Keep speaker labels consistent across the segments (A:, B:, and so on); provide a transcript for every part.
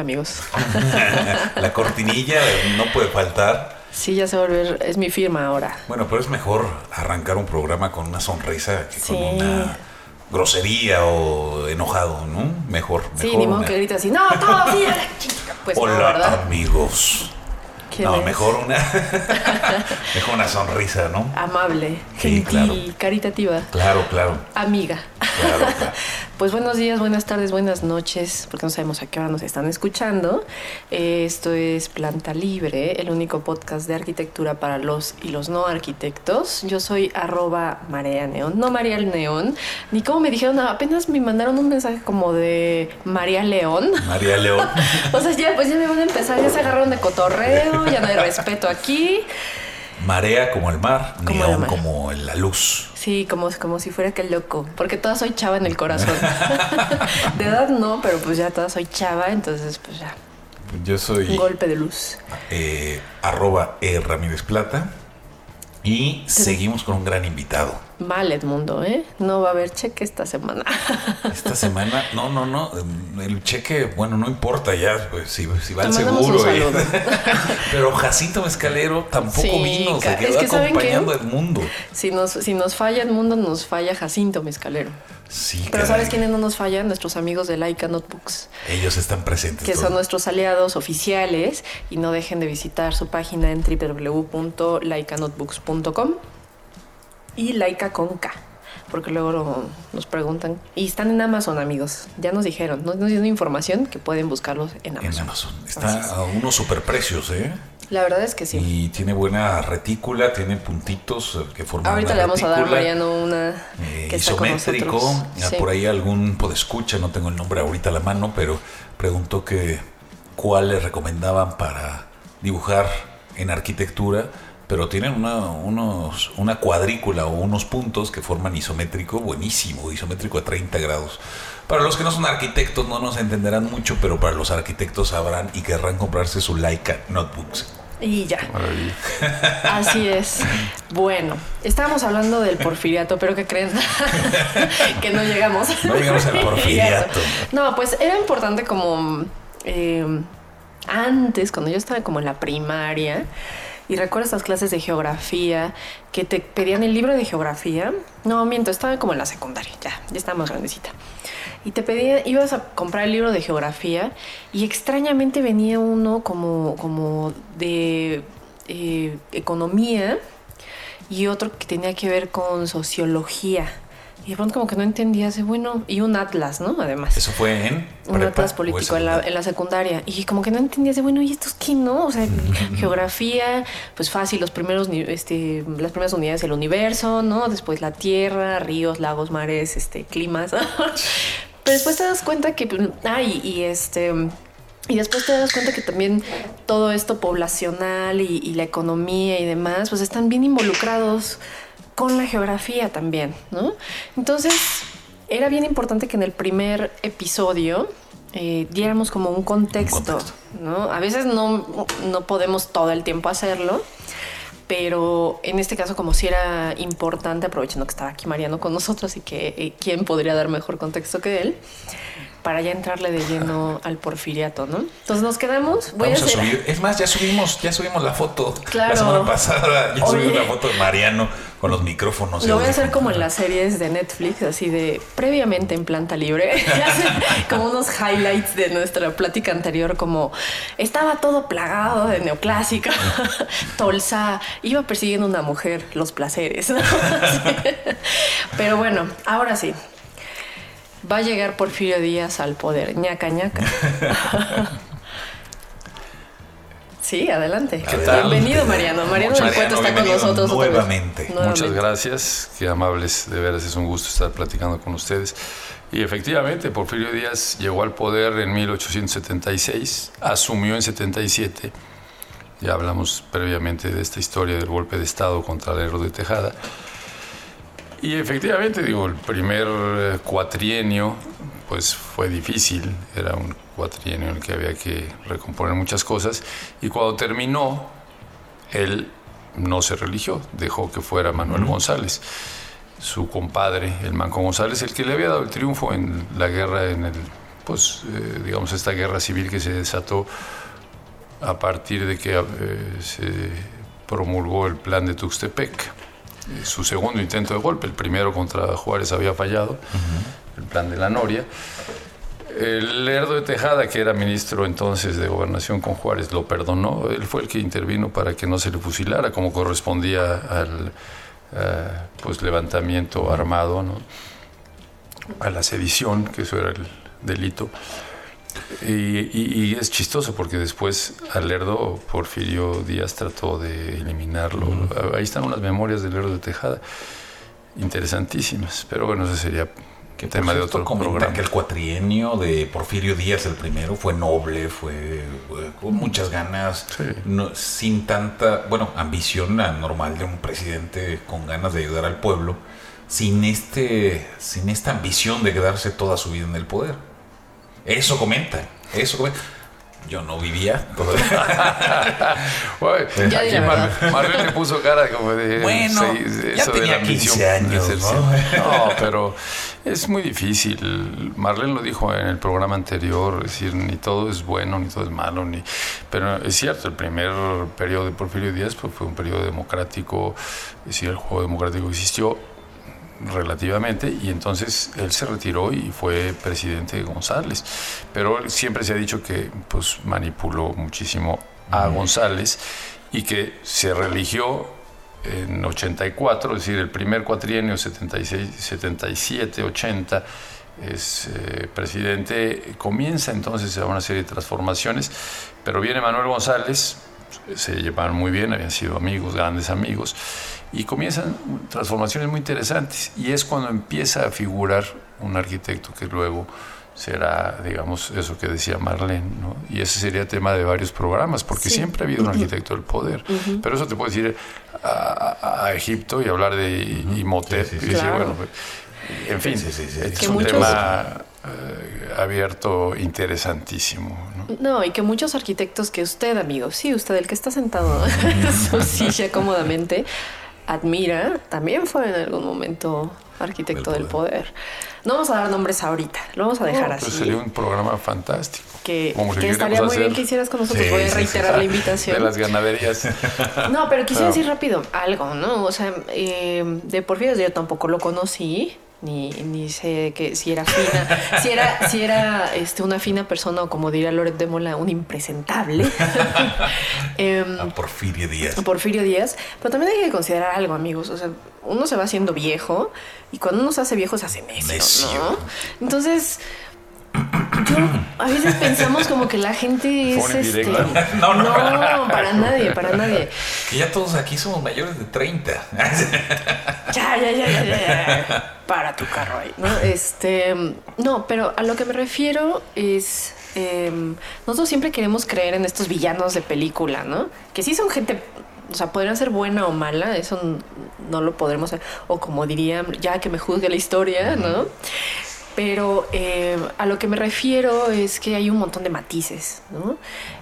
A: Amigos.
B: La cortinilla no puede faltar.
A: Sí, ya se va a volver, es mi firma ahora.
B: Bueno, pero es mejor arrancar un programa con una sonrisa que con una grosería o enojado, ¿no? Mejor, mejor.
A: Sí, ni modo
B: una-
A: que grita así, no, todo sí, a la chica". Pues
B: Hola, amigos.
A: ¿Quién
B: No,
A: es?
B: mejor una mejor una sonrisa, ¿no?
A: Amable,
B: Sí,
A: gentil,
B: claro.
A: caritativa,
B: Claro, claro,
A: amiga.
B: Claro, claro.
A: Pues buenos días, buenas tardes, buenas noches, porque no sabemos a qué hora nos están escuchando. Eh, Esto es Planta Libre, el único podcast de arquitectura para los y los no arquitectos. Yo soy arroba Marea Neón, no María Neón, ni como me dijeron, apenas me mandaron un mensaje como de María León.
B: María León.
A: O sea, ya pues ya me van a empezar, ya se agarraron de cotorreo, ya no hay respeto aquí.
B: Marea como el mar,
A: Como
B: neón
A: mar.
B: como la luz.
A: Sí, como, como si fuera que loco, porque toda soy chava en el corazón. De edad no, pero pues ya toda soy chava, entonces pues ya,
B: Yo
A: un
B: soy
A: golpe de luz.
B: eh, arroba E. Ramírez Plata y seguimos con un gran invitado.
A: Mal Edmundo, ¿eh? No va a haber cheque esta semana.
B: Esta semana, no, no, no, el cheque, bueno, no importa ya, pues si, si va al seguro.
A: un
B: eh. Pero Jacinto Mezcalero tampoco
A: Sí,
B: vino, se quedó
A: es que ¿saben
B: acompañando al mundo.
A: Si nos, si nos falla Edmundo, nos falla Jacinto Mezcalero.
B: Sí,
A: Pero
B: caray.
A: ¿sabes quiénes no nos fallan? Nuestros amigos de Laika Notebooks,
B: Ellos están presentes.
A: que
B: todo.
A: son nuestros aliados oficiales y no dejen de visitar su página en www.laikanotebooks.com y Laika con K. Porque luego nos preguntan. Y están en Amazon, amigos. Ya nos dijeron. Nos nos dieron información que pueden buscarlos en Amazon.
B: en Amazon. Está
A: es.
B: a unos superprecios, ¿eh?
A: La verdad es que sí.
B: Y tiene buena retícula, tiene puntitos eh, que forman
A: Ahorita
B: una
A: le vamos a dar Mariano una
B: eh,
A: que está con
B: isométrico. Por ahí algún podescucha, no tengo el nombre ahorita a la mano, pero preguntó que cuál le recomendaban para dibujar en arquitectura, pero tienen una, unos, una cuadrícula o unos puntos que forman isométrico buenísimo, isométrico a 30 grados. Para los que no son arquitectos no nos entenderán mucho, pero para los arquitectos sabrán y querrán comprarse su Leica Notebooks.
A: Y ya. Así es. Bueno, estábamos hablando del porfiriato, pero ¿qué creen? que no llegamos.
B: No llegamos al porfiriato.
A: No, pues era importante como eh, antes, cuando yo estaba como en la primaria, y recuerdo estas clases de geografía que te pedían el libro de geografía. No, miento, estaba como en la secundaria, ya, ya estaba más grandecita. Y te pedían, ibas a comprar el libro de geografía y extrañamente venía uno como, como de eh, economía y otro que tenía que ver con sociología. Y de pronto como que no entendías, bueno, y un atlas, ¿no? Además.
B: Eso fue en
A: Un
B: prepa
A: atlas político en la,
B: secundaria?
A: en la secundaria. Y como que no entendías de, bueno, ¿y estos qué, no? O sea, geografía, pues fácil, los primeros, este, las primeras unidades del universo, ¿no? Después la tierra, ríos, lagos, mares, este, climas. Pero después te das cuenta que, pues, ah, y, y este... Y después te das cuenta que también todo esto poblacional y, y la economía y demás, pues están bien involucrados con la geografía también, ¿no? Entonces, era bien importante que en el primer episodio eh, diéramos como un contexto,
B: Un contexto.
A: ¿no? A veces no, no podemos todo el tiempo hacerlo, pero en este caso como si era importante, aprovechando que estaba aquí Mariano con nosotros y que eh, quién podría dar mejor contexto que él, para ya entrarle de lleno al porfiriato, ¿no? Entonces nos quedamos, voy
B: Vamos
A: a
B: subir. Es más, ya subimos, ya subimos la foto.
A: Claro.
B: La semana pasada ya subimos la foto de Mariano con los micrófonos.
A: Lo voy a hacer como en las series de Netflix, así de previamente en planta libre. como unos highlights de nuestra plática anterior, como estaba todo plagado de neoclásica. Tolsa iba persiguiendo una mujer, los placeres. Pero bueno, ahora sí. Va a llegar Porfirio Díaz al poder. ñaca ñaca. Sí, adelante.
B: ¿Qué tal?
A: Bienvenido, Mariano. Mariano del Cuento está con nosotros otra vez.
B: nuevamente.
A: Nuevamente.
C: Muchas gracias, qué amables, de veras es un gusto estar platicando con ustedes. Y efectivamente, Porfirio Díaz llegó al poder en 1876, asumió en 77. Ya hablamos previamente de esta historia del golpe de Estado contra Lerdo de Tejada. Y efectivamente, digo, el primer eh, cuatrienio pues fue difícil, era un cuatrienio en el que había que recomponer muchas cosas. Y cuando terminó, él no se religió, dejó que fuera Manuel González, su compadre, el Manco González, el que le había dado el triunfo en la guerra, en el, pues, eh, digamos, esta guerra civil que se desató a partir de que eh, se promulgó el plan de Tuxtepec. Eh, su segundo intento de golpe, el primero contra Juárez había fallado, el plan de la Noria. El Lerdo de Tejada, que era ministro entonces de gobernación con Juárez, lo perdonó. Él fue el que intervino para que no se le fusilara, como correspondía al eh, pues, levantamiento armado, a la sedición, que eso era el delito. Y, es chistoso porque después al Lerdo Porfirio Díaz trató de eliminarlo. Ahí están unas memorias del Lerdo de Tejada, interesantísimas. Pero bueno, ese sería
B: que tema de otro programa. que el cuatrienio de Porfirio Díaz, el primero, fue noble, fue, con muchas ganas, sin tanta, bueno, ambición normal de un presidente con ganas de ayudar al pueblo, sin, este, sin esta ambición de quedarse toda su vida en el poder. Eso comenta, eso comenta. Yo no vivía
C: aquí Marvel le puso cara como de.
B: Bueno, ya tenía 15 años.
C: ¿no? pero es muy difícil. Marlene lo dijo en el programa anterior: es decir, ni todo es bueno, ni todo es malo. ni Pero es cierto, el primer periodo de Porfirio Díaz pues, fue un periodo democrático. Es decir, el juego democrático existió relativamente y entonces él se retiró y fue presidente de González. Pero siempre se ha dicho que pues manipuló muchísimo a González y que se religió en 84, es decir, el primer cuatrienio 76, 77, 80 es eh, presidente, comienza entonces a una serie de transformaciones, pero viene Manuel González, se llevaron muy bien, habían sido amigos, grandes amigos, y comienzan transformaciones muy interesantes y es cuando empieza a figurar un arquitecto que luego será, digamos, eso que decía Marlene, ¿no? Y ese sería tema de varios programas, porque siempre ha habido un arquitecto del poder. Pero eso te puede decir a, Egipto y hablar de Imhotep y decir, bueno, en fin, es un tema eh, abierto interesantísimo. ¿no?
A: ¿no? y que muchos arquitectos que usted, amigo, sí, usted, el que está sentado en su silla cómodamente, admira, también fue en algún momento arquitecto del poder. No vamos a dar nombres ahorita, lo vamos a dejar así.
C: sería un programa fantástico.
A: Que, estaría muy bien que hicieras con nosotros. Voy a reiterar la invitación.
C: De las ganaderías.
A: No, pero quisiera decir rápido algo, ¿no? O sea, eh, de Porfirio yo tampoco lo conocí ni, ni sé que si era fina, si era, si era este, una fina persona o como diría Loret de Mola, un impresentable.
B: Em, Porfirio Díaz.
A: Porfirio Díaz. Pero también hay que considerar algo, amigos. O sea, uno se va haciendo viejo y cuando uno se hace viejo se hace necio, ¿no? Entonces, yo a veces pensamos como que la gente es este.
B: No, no,
A: para nadie, para nadie.
B: Que ya todos aquí somos mayores de 30.
A: ya, ya, ya, ya, ya. Para tu carro ahí, ¿no? Este. No, pero a lo que me refiero es. Em, nosotros siempre queremos creer en estos villanos de película, ¿no? Que sí son gente o sea, podrían ser buena o mala, eso no lo podremos hacer. O como dirían, ya que me juzgue la historia, ¿no? Pero eh, a lo que me refiero es que hay un montón de matices, ¿no?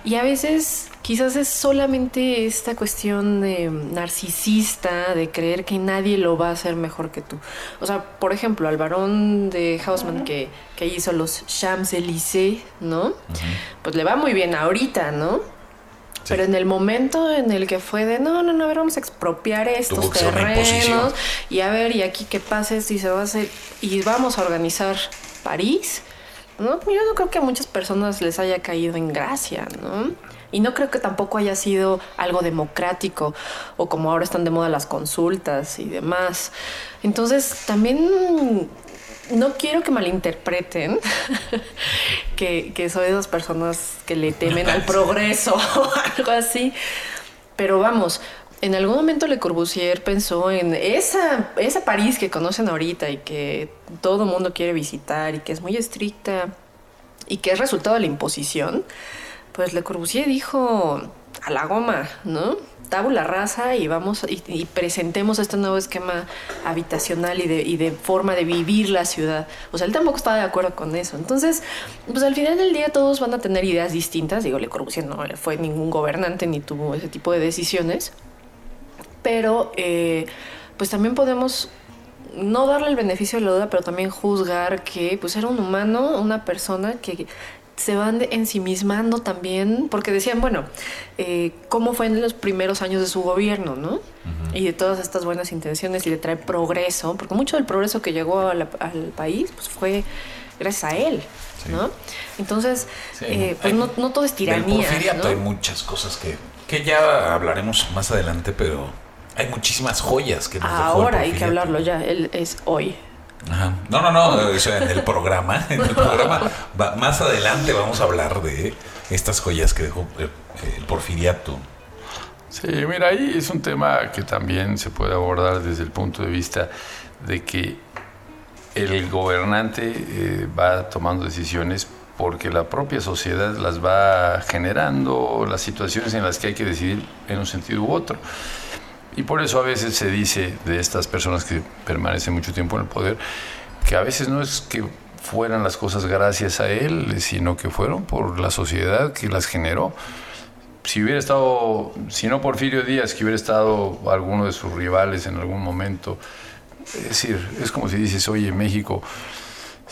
A: Y a veces quizás es solamente esta cuestión de narcisista, de creer que nadie lo va a hacer mejor que tú. O sea, por ejemplo, al varón de Hausmann que, que hizo los Champs-Élysées, ¿no? Pues le va muy bien ahorita, ¿no? Pero en el momento en el que fue de no, no, no, a ver, vamos a expropiar estos terrenos y a ver, y aquí qué pasa y se va a hacer, y vamos a organizar París. No, yo no creo que a muchas personas les haya caído en gracia, ¿no? Y no creo que tampoco haya sido algo democrático o como ahora están de moda las consultas y demás. Entonces, también no quiero que malinterpreten que, que soy de esas personas que le temen al progreso o algo así. Pero vamos, en algún momento Le Corbusier pensó en esa, esa París que conocen ahorita y que todo mundo quiere visitar y que es muy estricta y que es resultado de la imposición, pues Le Corbusier dijo a la goma, ¿no? Tabula rasa y vamos y, presentemos este nuevo esquema habitacional y de, y de, forma de vivir la ciudad. O sea, él tampoco estaba de acuerdo con eso. Entonces, pues al final del día todos van a tener ideas distintas. Digo, Le Corbusier no fue ningún gobernante ni tuvo ese tipo de decisiones. Pero, eh, pues también podemos no darle el beneficio de la duda, pero también juzgar que pues era un humano, una persona que se van ensimismando también, porque decían, bueno, eh, cómo fue en los primeros años de su gobierno, ¿no? Y de todas estas buenas intenciones y de traer progreso, porque mucho del progreso que llegó al país pues fue gracias a él, ¿no? Entonces, eh, pues no, todo es tiranía.
B: ¿no? hay muchas cosas que, que ya hablaremos más adelante, pero hay muchísimas joyas que nos
A: Ahora hay que hablarlo ya, él es hoy.
B: No, no, no, en el programa, en el programa más adelante vamos a hablar de estas joyas que dejó eh, el porfiriato.
C: Sí, mira, ahí es un tema que también se puede abordar desde el punto de vista de que el gobernante eh, va tomando decisiones porque la propia sociedad las va generando, las situaciones en las que hay que decidir en un sentido u otro. Y por eso a veces se dice de estas personas que permanecen mucho tiempo en el poder, que a veces no es que fueran las cosas gracias a él, sino que fueron por la sociedad que las generó. Si hubiera estado, si no Porfirio Díaz, que hubiera estado alguno de sus rivales en algún momento, es decir, es como si dices, oye, México,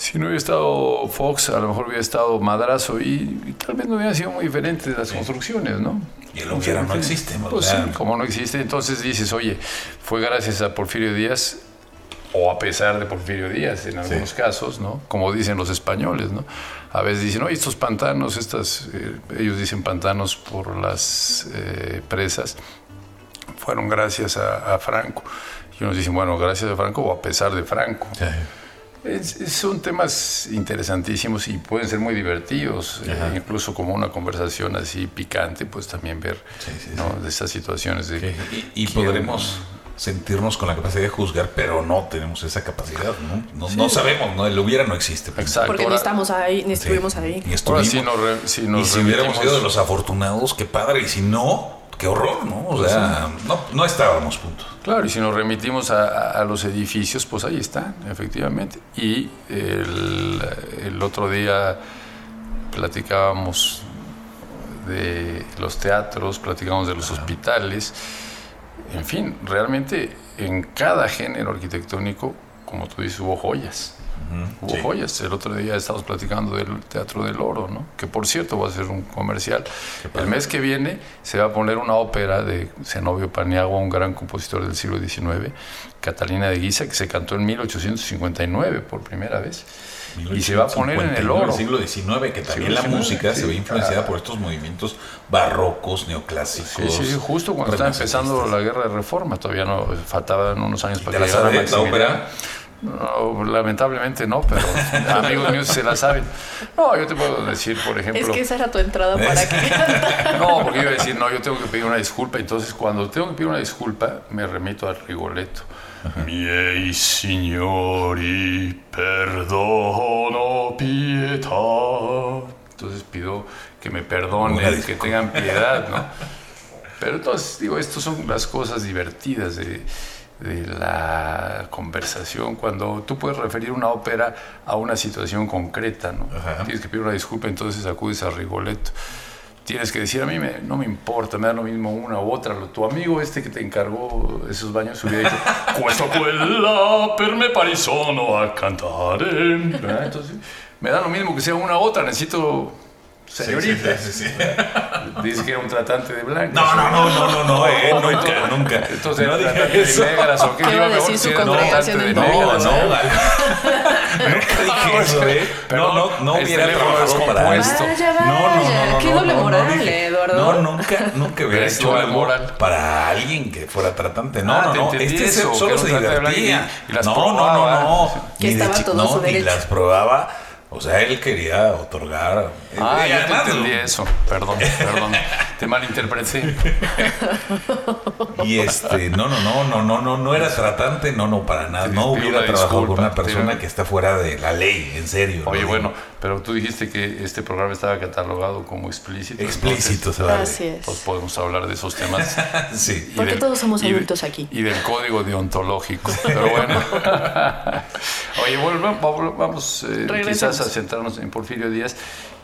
C: si no hubiera estado Fox, a lo mejor hubiera estado Madrazo y, tal vez no hubieran sido muy diferentes las construcciones, ¿no?
B: Y el hubiera no existe.
C: Pues como no existe, entonces dices, oye, fue gracias a Porfirio Díaz o a pesar de Porfirio Díaz en algunos casos, ¿no? Como dicen los españoles, ¿no? A veces dicen, oye, estos pantanos, estas, eh, ellos dicen pantanos por las eh, presas, fueron gracias a, Franco. Y unos dicen, bueno, gracias a Franco o a pesar de Franco son temas interesantísimos y pueden ser muy divertidos, eh, incluso como una conversación así picante, pues también ver de estas situaciones. De
B: y, podremos sentirnos con la capacidad de juzgar, pero no tenemos esa capacidad, ¿no? No, sabemos, ¿no? El hubiera no existe.
A: Pues. Exacto. Porque ni estamos ahí, ni estuvimos ahí.
B: Ni estuvimos. si y si hubiéramos sido de los afortunados, qué padre, y si no, qué horror, ¿no? O sea, no, no estábamos, punto.
C: Claro, y si nos remitimos a, los edificios, pues ahí están, efectivamente. Y el, otro día platicábamos de los teatros, platicábamos de los hospitales, en fin, realmente en cada género arquitectónico, como tú dices, hubo joyas. Hubo joyas. El otro día estábamos platicando del Teatro del Oro, ¿no? que por cierto va a ser un comercial. El mes que viene se va a poner una ópera de Zenobio Paniagua, un gran compositor del siglo XIX, Catalina de Guisa, que se cantó en 1859 por primera vez. Y se va a poner en el oro.
B: siglo XIX, que también la música se ve influenciada por estos movimientos barrocos, neoclásicos.
C: Sí, sí, justo cuando estaba empezando la guerra de reforma, todavía no faltaban unos años para que llegara
B: la ópera?
C: No, lamentablemente no, pero amigos míos se la saben. No, yo te puedo decir, por ejemplo.
A: Es que esa era tu entrada para que.
C: no, porque iba a decir, no, yo tengo que pedir una disculpa. Entonces, cuando tengo que pedir una disculpa, me remito al Rigoletto. Miei signori, perdono pietà. Entonces pido que me perdonen, que tengan piedad, ¿no? Pero entonces, digo, estas son las cosas divertidas de de la conversación, cuando tú puedes referir una ópera a una situación concreta, ¿no? Tienes que pedir una disculpa, entonces acudes a Rigoletto. Tienes que decir, a mí me, no me importa, me da lo mismo una u otra. Tu amigo este que te encargó esos baños hubiera dicho, questo quella per me parisono a cantare. Entonces, me da lo mismo que sea una u otra, necesito señorita. Sí, sí, sí, Dice que era un tratante de blancas.
B: No, no, no, no, no, no, eh, nunca, nunca.
C: Entonces, no dije eso. negras o qué
A: iba decir su congregación de negras.
B: No, no, nunca dije eso, ¿eh? No, no, no hubiera trabajado para
A: esto. No, no, no, qué doble moral, Eduardo.
B: No, nunca, nunca hubiera hecho moral para alguien que fuera tratante. No, no, no, este solo se divertía. No, no, no, no.
A: Que estaba todo su derecho.
B: Y las probaba o sea, él quería otorgar.
C: Ah, ya te entendí eso. Perdón, perdón. te malinterpreté.
B: Y este, no, no, no, no, no, no, no era tratante, no, no, para nada. No hubiera trabajado con una persona que está fuera de la ley, en serio.
C: Oye, bueno, pero tú dijiste que este programa estaba catalogado como explícito.
B: Explícito, se vale.
A: Así es.
C: Pues podemos hablar de esos temas.
B: sí.
A: Porque todos somos adultos aquí.
C: Y del código deontológico. Pero bueno. Oye, bueno, vamos eh, quizás a centrarnos en Porfirio Díaz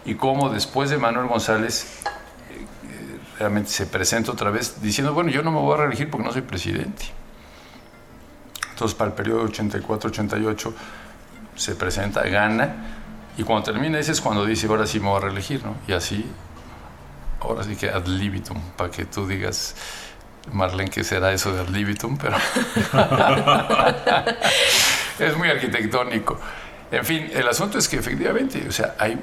C: y cómo después de Manuel González eh, realmente se presenta otra vez diciendo, bueno, yo no me voy a reelegir porque no soy presidente. Entonces, para el periodo 84-88 se presenta, gana, y cuando termina ese es cuando dice, ahora sí me voy a reelegir, ¿no? Y así, ahora sí que ad libitum, para que tú digas, Marlene, ¿qué será eso de ad libitum? Pero es muy arquitectónico. En fin, el asunto es que efectivamente, o sea, hay,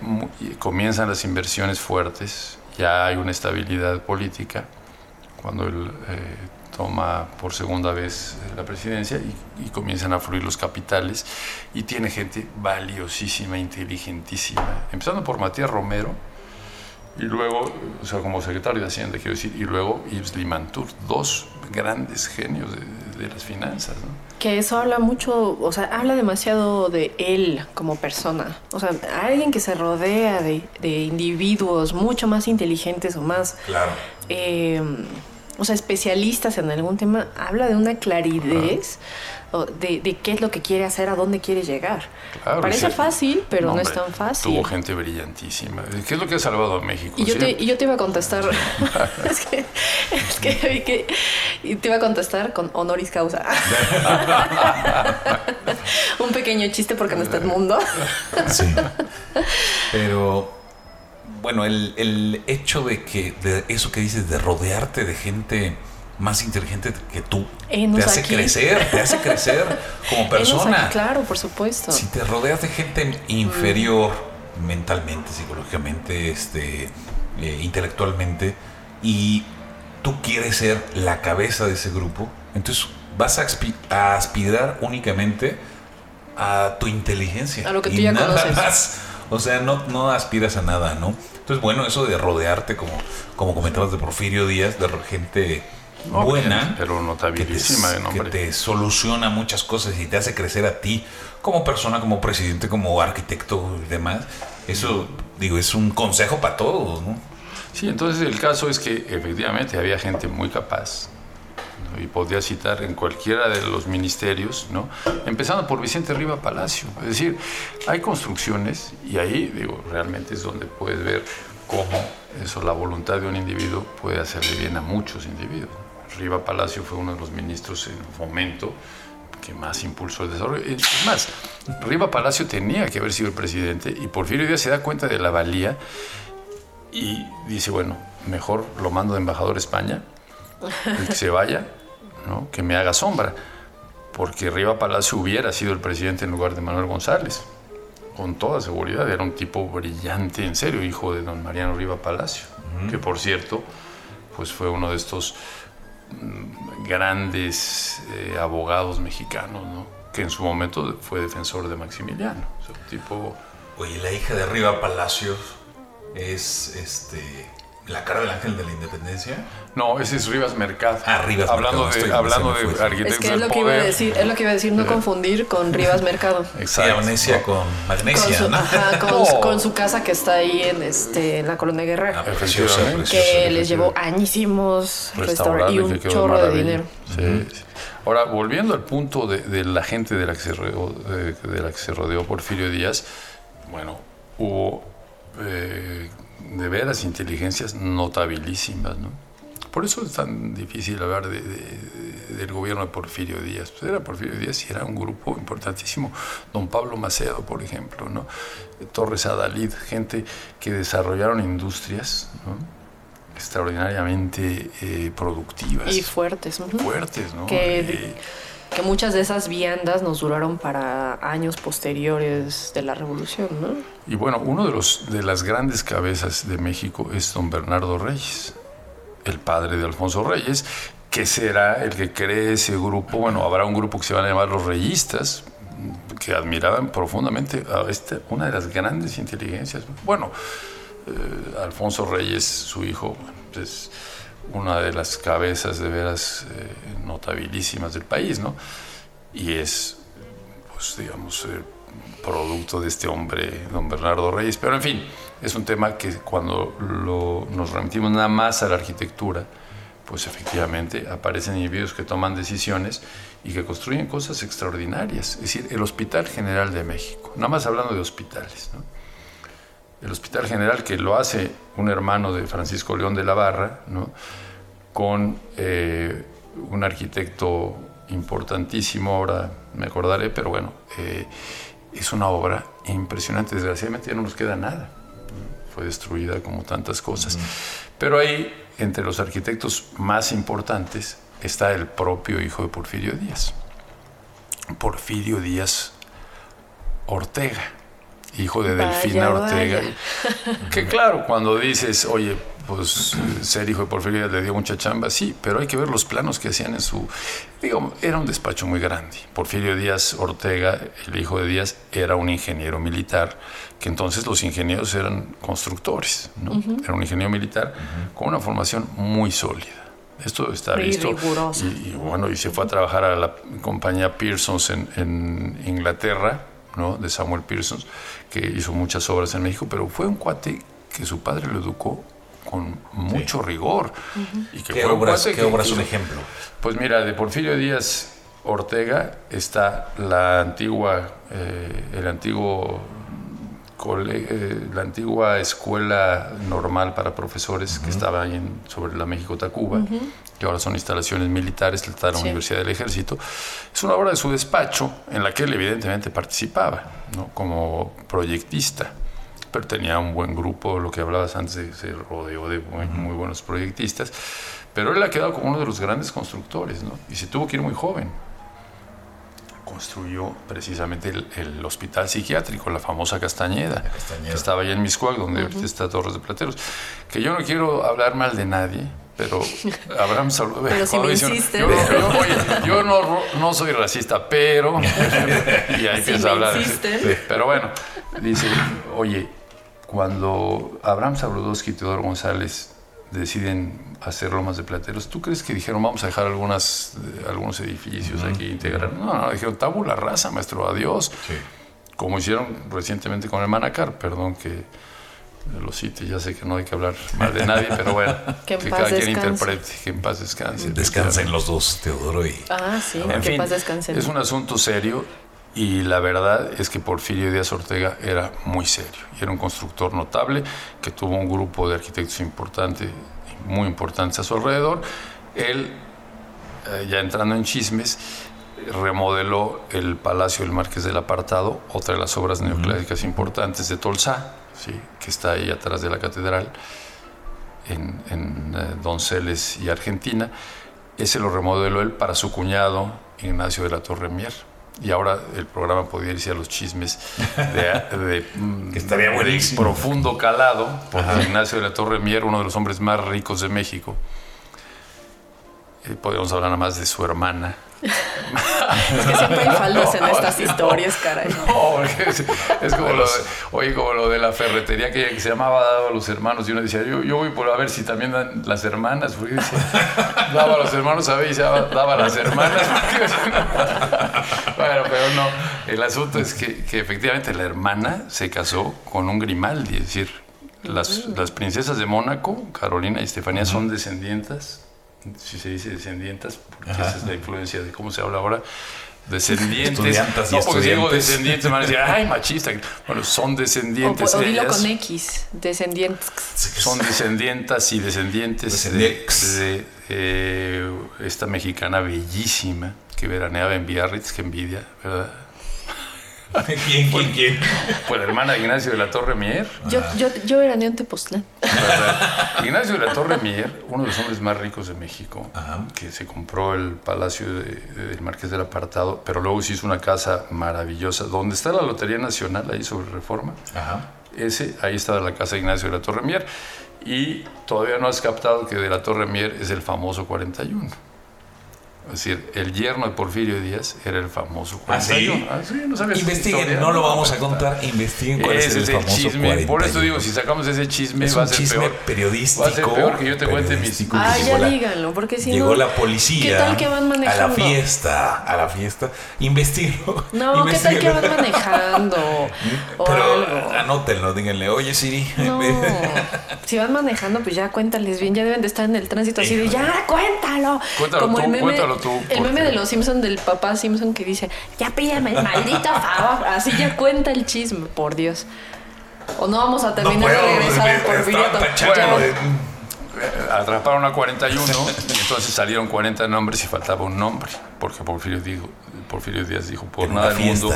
C: comienzan las inversiones fuertes, ya hay una estabilidad política cuando él eh, toma por segunda vez la presidencia y, comienzan a fluir los capitales y tiene gente valiosísima, inteligentísima, empezando por Matías Romero y luego, o sea, como secretario de Hacienda, quiero decir, y luego Yves Limantour, dos grandes genios de, de las finanzas. ¿no?
A: Que eso habla mucho, o sea, habla demasiado de él como persona. O sea, alguien que se rodea de, de individuos mucho más inteligentes o más...
B: Claro.
A: Eh, o sea, especialistas en algún tema, habla de una claridad de, de, qué es lo que quiere hacer, a dónde quiere llegar. Parece fácil, pero no, es tan fácil.
C: Tuvo gente brillantísima. ¿Qué es lo que ha salvado a México?
A: Y yo, te, y yo te iba a contestar, es que, es que, que y te iba a contestar con honoris causa. Un pequeño chiste porque no está el mundo.
B: sí. Pero bueno, el, el, hecho de que, de eso que dices, de rodearte de gente más inteligente que tú, te hace crecer, te hace crecer como persona.
A: claro, por supuesto.
B: Si te rodeas de gente inferior mentalmente, psicológicamente, este, eh, intelectualmente, y tú quieres ser la cabeza de ese grupo, entonces vas a, aspirar únicamente a tu inteligencia.
A: A lo que tú ya conoces.
B: Más. O sea, no, no aspiras a nada, ¿no? Entonces, bueno, eso de rodearte, como, como comentabas de Porfirio Díaz, de gente buena,
C: pero notabilísima,
B: que te, que te soluciona muchas cosas y te hace crecer a ti como persona, como presidente, como arquitecto y demás. Eso, digo, es un consejo para todos, ¿no?
C: Sí, entonces el caso es que efectivamente había gente muy capaz, y podría citar en cualquiera de los ministerios, ¿no? empezando por Vicente Riva Palacio. Es decir, hay construcciones y ahí digo, realmente es donde puedes ver cómo eso, la voluntad de un individuo puede hacerle bien a muchos individuos. Riva Palacio fue uno de los ministros en fomento que más impulsó el desarrollo. Es más, Riva Palacio tenía que haber sido el presidente y Porfirio Díaz se da cuenta de la valía y dice, bueno, mejor lo mando de embajador a España, y que se vaya que me haga sombra, porque Riva Palacio hubiera sido el presidente en lugar de Manuel González. Con toda seguridad, era un tipo brillante, en serio, hijo de don Mariano Riva Palacio, que por cierto, pues fue uno de estos mm, grandes eh, abogados mexicanos, que en su momento fue defensor de Maximiliano. tipo...
B: Oye, la hija de Riva Palacios es este ¿La cara del ángel de la independencia?
C: No, ese es Rivas Mercado.
B: Ah, Rivas
C: hablando
B: Mercado.
C: De, hablando de arquitectos
A: es que es lo que iba a decir, es lo que iba a decir, no confundir con Rivas Mercado.
B: Exacto. Y Amnesia con Magnesia, con su,
A: ¿no? Ajá, con, con, su casa que está ahí en este en la Colonia Guerrera.
B: Ah, preciosa,
A: que
B: preciosa,
A: les llevó añísimos restaurar y un chorro de dinero.
C: Sí. Ahora, volviendo al punto de, de la gente de la, que se rodeó, de, de la que se rodeó Porfirio Díaz, bueno, hubo eh, de veras inteligencias notabilísimas, ¿no? Por eso es tan difícil hablar de, del gobierno de Porfirio Díaz. Pues era Porfirio Díaz y era un grupo importantísimo. Don Pablo Macedo, por ejemplo, ¿no? Torres Adalid, gente que desarrollaron industrias extraordinariamente eh, productivas.
A: Y fuertes.
C: Fuertes, ¿no?
A: Que, eh, que muchas de esas viandas nos duraron para años posteriores de la revolución, ¿no?
C: Y bueno, uno de, los, de las grandes cabezas de México es don Bernardo Reyes, el padre de Alfonso Reyes, que será el que cree ese grupo, bueno, habrá un grupo que se van a llamar los reyistas, que admiraban profundamente a este, una de las grandes inteligencias. Bueno, eh, Alfonso Reyes, su hijo, es una de las cabezas de veras eh, notabilísimas del país, ¿no? Y es, pues digamos, eh, producto de este hombre, don Bernardo Reyes. Pero en fin, es un tema que cuando lo, nos remitimos nada más a la arquitectura, pues efectivamente aparecen individuos que toman decisiones y que construyen cosas extraordinarias. Es decir, el Hospital General de México, nada más hablando de hospitales, ¿no? El Hospital General que lo hace un hermano de Francisco León de la Barra, ¿no? con eh, un arquitecto importantísimo, ahora me acordaré, pero bueno, eh, es una obra impresionante. Desgraciadamente ya no nos queda nada. Fue destruida como tantas cosas. Pero ahí, entre los arquitectos más importantes, está el propio hijo de Porfirio Díaz. Porfirio Díaz Ortega, hijo de Delfina Ortega. Que claro, cuando dices, oye, pues ser hijo de Porfirio le dio mucha chamba, sí, pero hay que ver los planos que hacían en su... Digo, era un despacho muy grande. Porfirio Díaz Ortega, el hijo de Díaz, era un ingeniero militar, que entonces los ingenieros eran constructores, ¿no? Era un ingeniero militar con una formación muy sólida. Esto está
A: Muy
C: visto. Y, y bueno, y se fue a trabajar a la compañía Pearsons en, en Inglaterra, ¿no? De Samuel Pearsons, que hizo muchas obras en México, pero fue un cuate que su padre lo educó con mucho rigor. y que
B: ¿Qué
C: fue un
B: obras, qué
C: que
B: obras
C: hizo-
B: son ejemplo?
C: Pues mira, de Porfirio Díaz Ortega está la antigua, eh, el antiguo la antigua escuela normal para profesores que estaba ahí en- sobre la México Tacuba, que ahora son instalaciones militares, está la
A: Sí.
C: Universidad del Ejército. Es una obra de su despacho en la que él evidentemente participaba, ¿no? como proyectista pero tenía un buen grupo, lo que hablabas antes, se rodeó de muy, muy buenos proyectistas, pero él ha quedado como uno de los grandes constructores, ¿no? Y se tuvo que ir muy joven. Construyó precisamente el, el hospital psiquiátrico, la famosa Castañeda,
B: Castañeda.
C: que estaba allá en Miscuac, donde ahorita está Torres de Plateros. Que yo no quiero hablar mal de nadie, pero Abraham Salud.
A: Pero si me insiste.
C: Yo, yo- oye, yo no, soy racista, pero. y ahí
A: Si
C: empieza a hablar.
A: insisten.
C: Sí. Pero bueno, dice, oye, cuando Abraham Sabludowski y Teodoro González deciden hacer lomas de plateros, ¿tú crees que dijeron vamos a dejar algunas, eh, algunos edificios aquí integrar? No, no, dijeron tabula rasa, maestro, adiós.
B: Sí.
C: Como hicieron recientemente con el Manacar, perdón que lo cite, ya sé que no hay que hablar mal de nadie, pero bueno,
A: Que en
C: cada quien interprete, que en paz descanse.
B: Descansen los dos, Teodoro y...
A: Ah, sí,
C: En
A: que
C: fin,
A: paz descansen.
C: Es un asunto serio y la verdad es que Porfirio Díaz Ortega era muy serio. Y era un constructor notable que tuvo un grupo de arquitectos importante, muy importantes a su alrededor. Él, eh, ya entrando en chismes, remodeló el Palacio del Marqués del Apartado, otra de las obras neoclásicas importantes de Tolsá, ¿sí? que está ahí atrás de la catedral en, en eh, Donceles y Argentina. Ese lo remodeló él para su cuñado Ignacio de la Torre Mier. Y ahora el programa podría irse a los chismes de, de, mm,
B: Que estaría
C: de profundo calado, porque Ignacio de la Torre Mier, uno de los hombres más ricos de México, eh, podríamos hablar nada más de su hermana.
A: Es que siempre hay faldas en estas historias, caray.
C: No, porque es, es como, lo de, oye, como lo de la ferretería que, que se llamaba Daba a los hermanos. Y uno decía, yo, yo voy por a ver si también dan las hermanas. Porque decía, daba a los hermanos, a ver, y se daba, daba a las hermanas. porque- bueno, pero no. El asunto es que, que efectivamente la hermana se casó con un Grimaldi. Es decir, las, las princesas de Mónaco, Carolina y Estefanía, son descendientes. Si se dice descendientes, porque esa es la influencia de cómo se habla ahora. Descendientes.
B: Estudiantas y
C: no, porque si digo
B: estudiantes.
C: descendientes, me van a decir, ay, machista. Bueno, son
A: O,
C: descendientes
A: o dilo
C: ellas.
A: con X, descendientes.
C: Son descendientas y descendientes de,
B: Descendex.
C: de, eh, esta mexicana bellísima que veraneaba en Biarritz, que envidia, ¿verdad?
B: ¿Quién, quién, quién?
C: Pues la hermana de Ignacio de la Torre Mier.
A: Yo, yo, yo era en Tepoztlán.
C: Ignacio de la Torre Mier, uno de los hombres más ricos de México, que se compró el palacio de- del Marqués del Apartado, pero luego se hizo una casa maravillosa, donde está la Lotería Nacional, ahí sobre Reforma.
B: Ajá.
C: Ese, ahí estaba la casa de Ignacio de la Torre Mier. Y todavía no has captado que de la Torre Mier es el famoso 41. Es decir, el yerno de Porfirio Díaz era el famoso
B: ¿Ah, sí?
C: 41. Ah, sí, no
B: Investiguen,
C: historia?
B: no lo vamos a contar, investiguen cuál es
C: Ese
B: el
C: es el
B: famoso
C: chisme. Por eso
B: 41.
C: digo, si sacamos ese chisme,
B: es
C: va
B: un
C: a ser
B: chisme
C: peor.
B: periodístico.
C: Va a ser peor que yo te cuente mis.
A: Ah, ya
B: la-
A: díganlo, porque si
B: Llegó
A: no.
B: la policía
A: ¿Qué tal que van
B: a la
A: manejando?
B: fiesta, a la fiesta. Investiguen.
A: No, ¿qué tal que van manejando? O
B: Pero
A: algo.
B: anótenlo, díganle, oye Siri.
A: No, si van manejando, pues ya cuéntales bien, ya deben de estar en el tránsito así de ya, cuéntalo.
C: Cuéntalo tú, cuéntalo tú,
A: El meme de los Simpson del papá Simpson que dice, ya pídeme el maldito favor. Así ya cuenta el chisme, por Dios. O no vamos a terminar de regresar
B: tachando de-
C: Eh, Atraparon a 41 y entonces salieron 40 nombres y faltaba un nombre. Porque Porfirio, dijo, Porfirio Díaz dijo: Por
B: En
C: nada del mundo.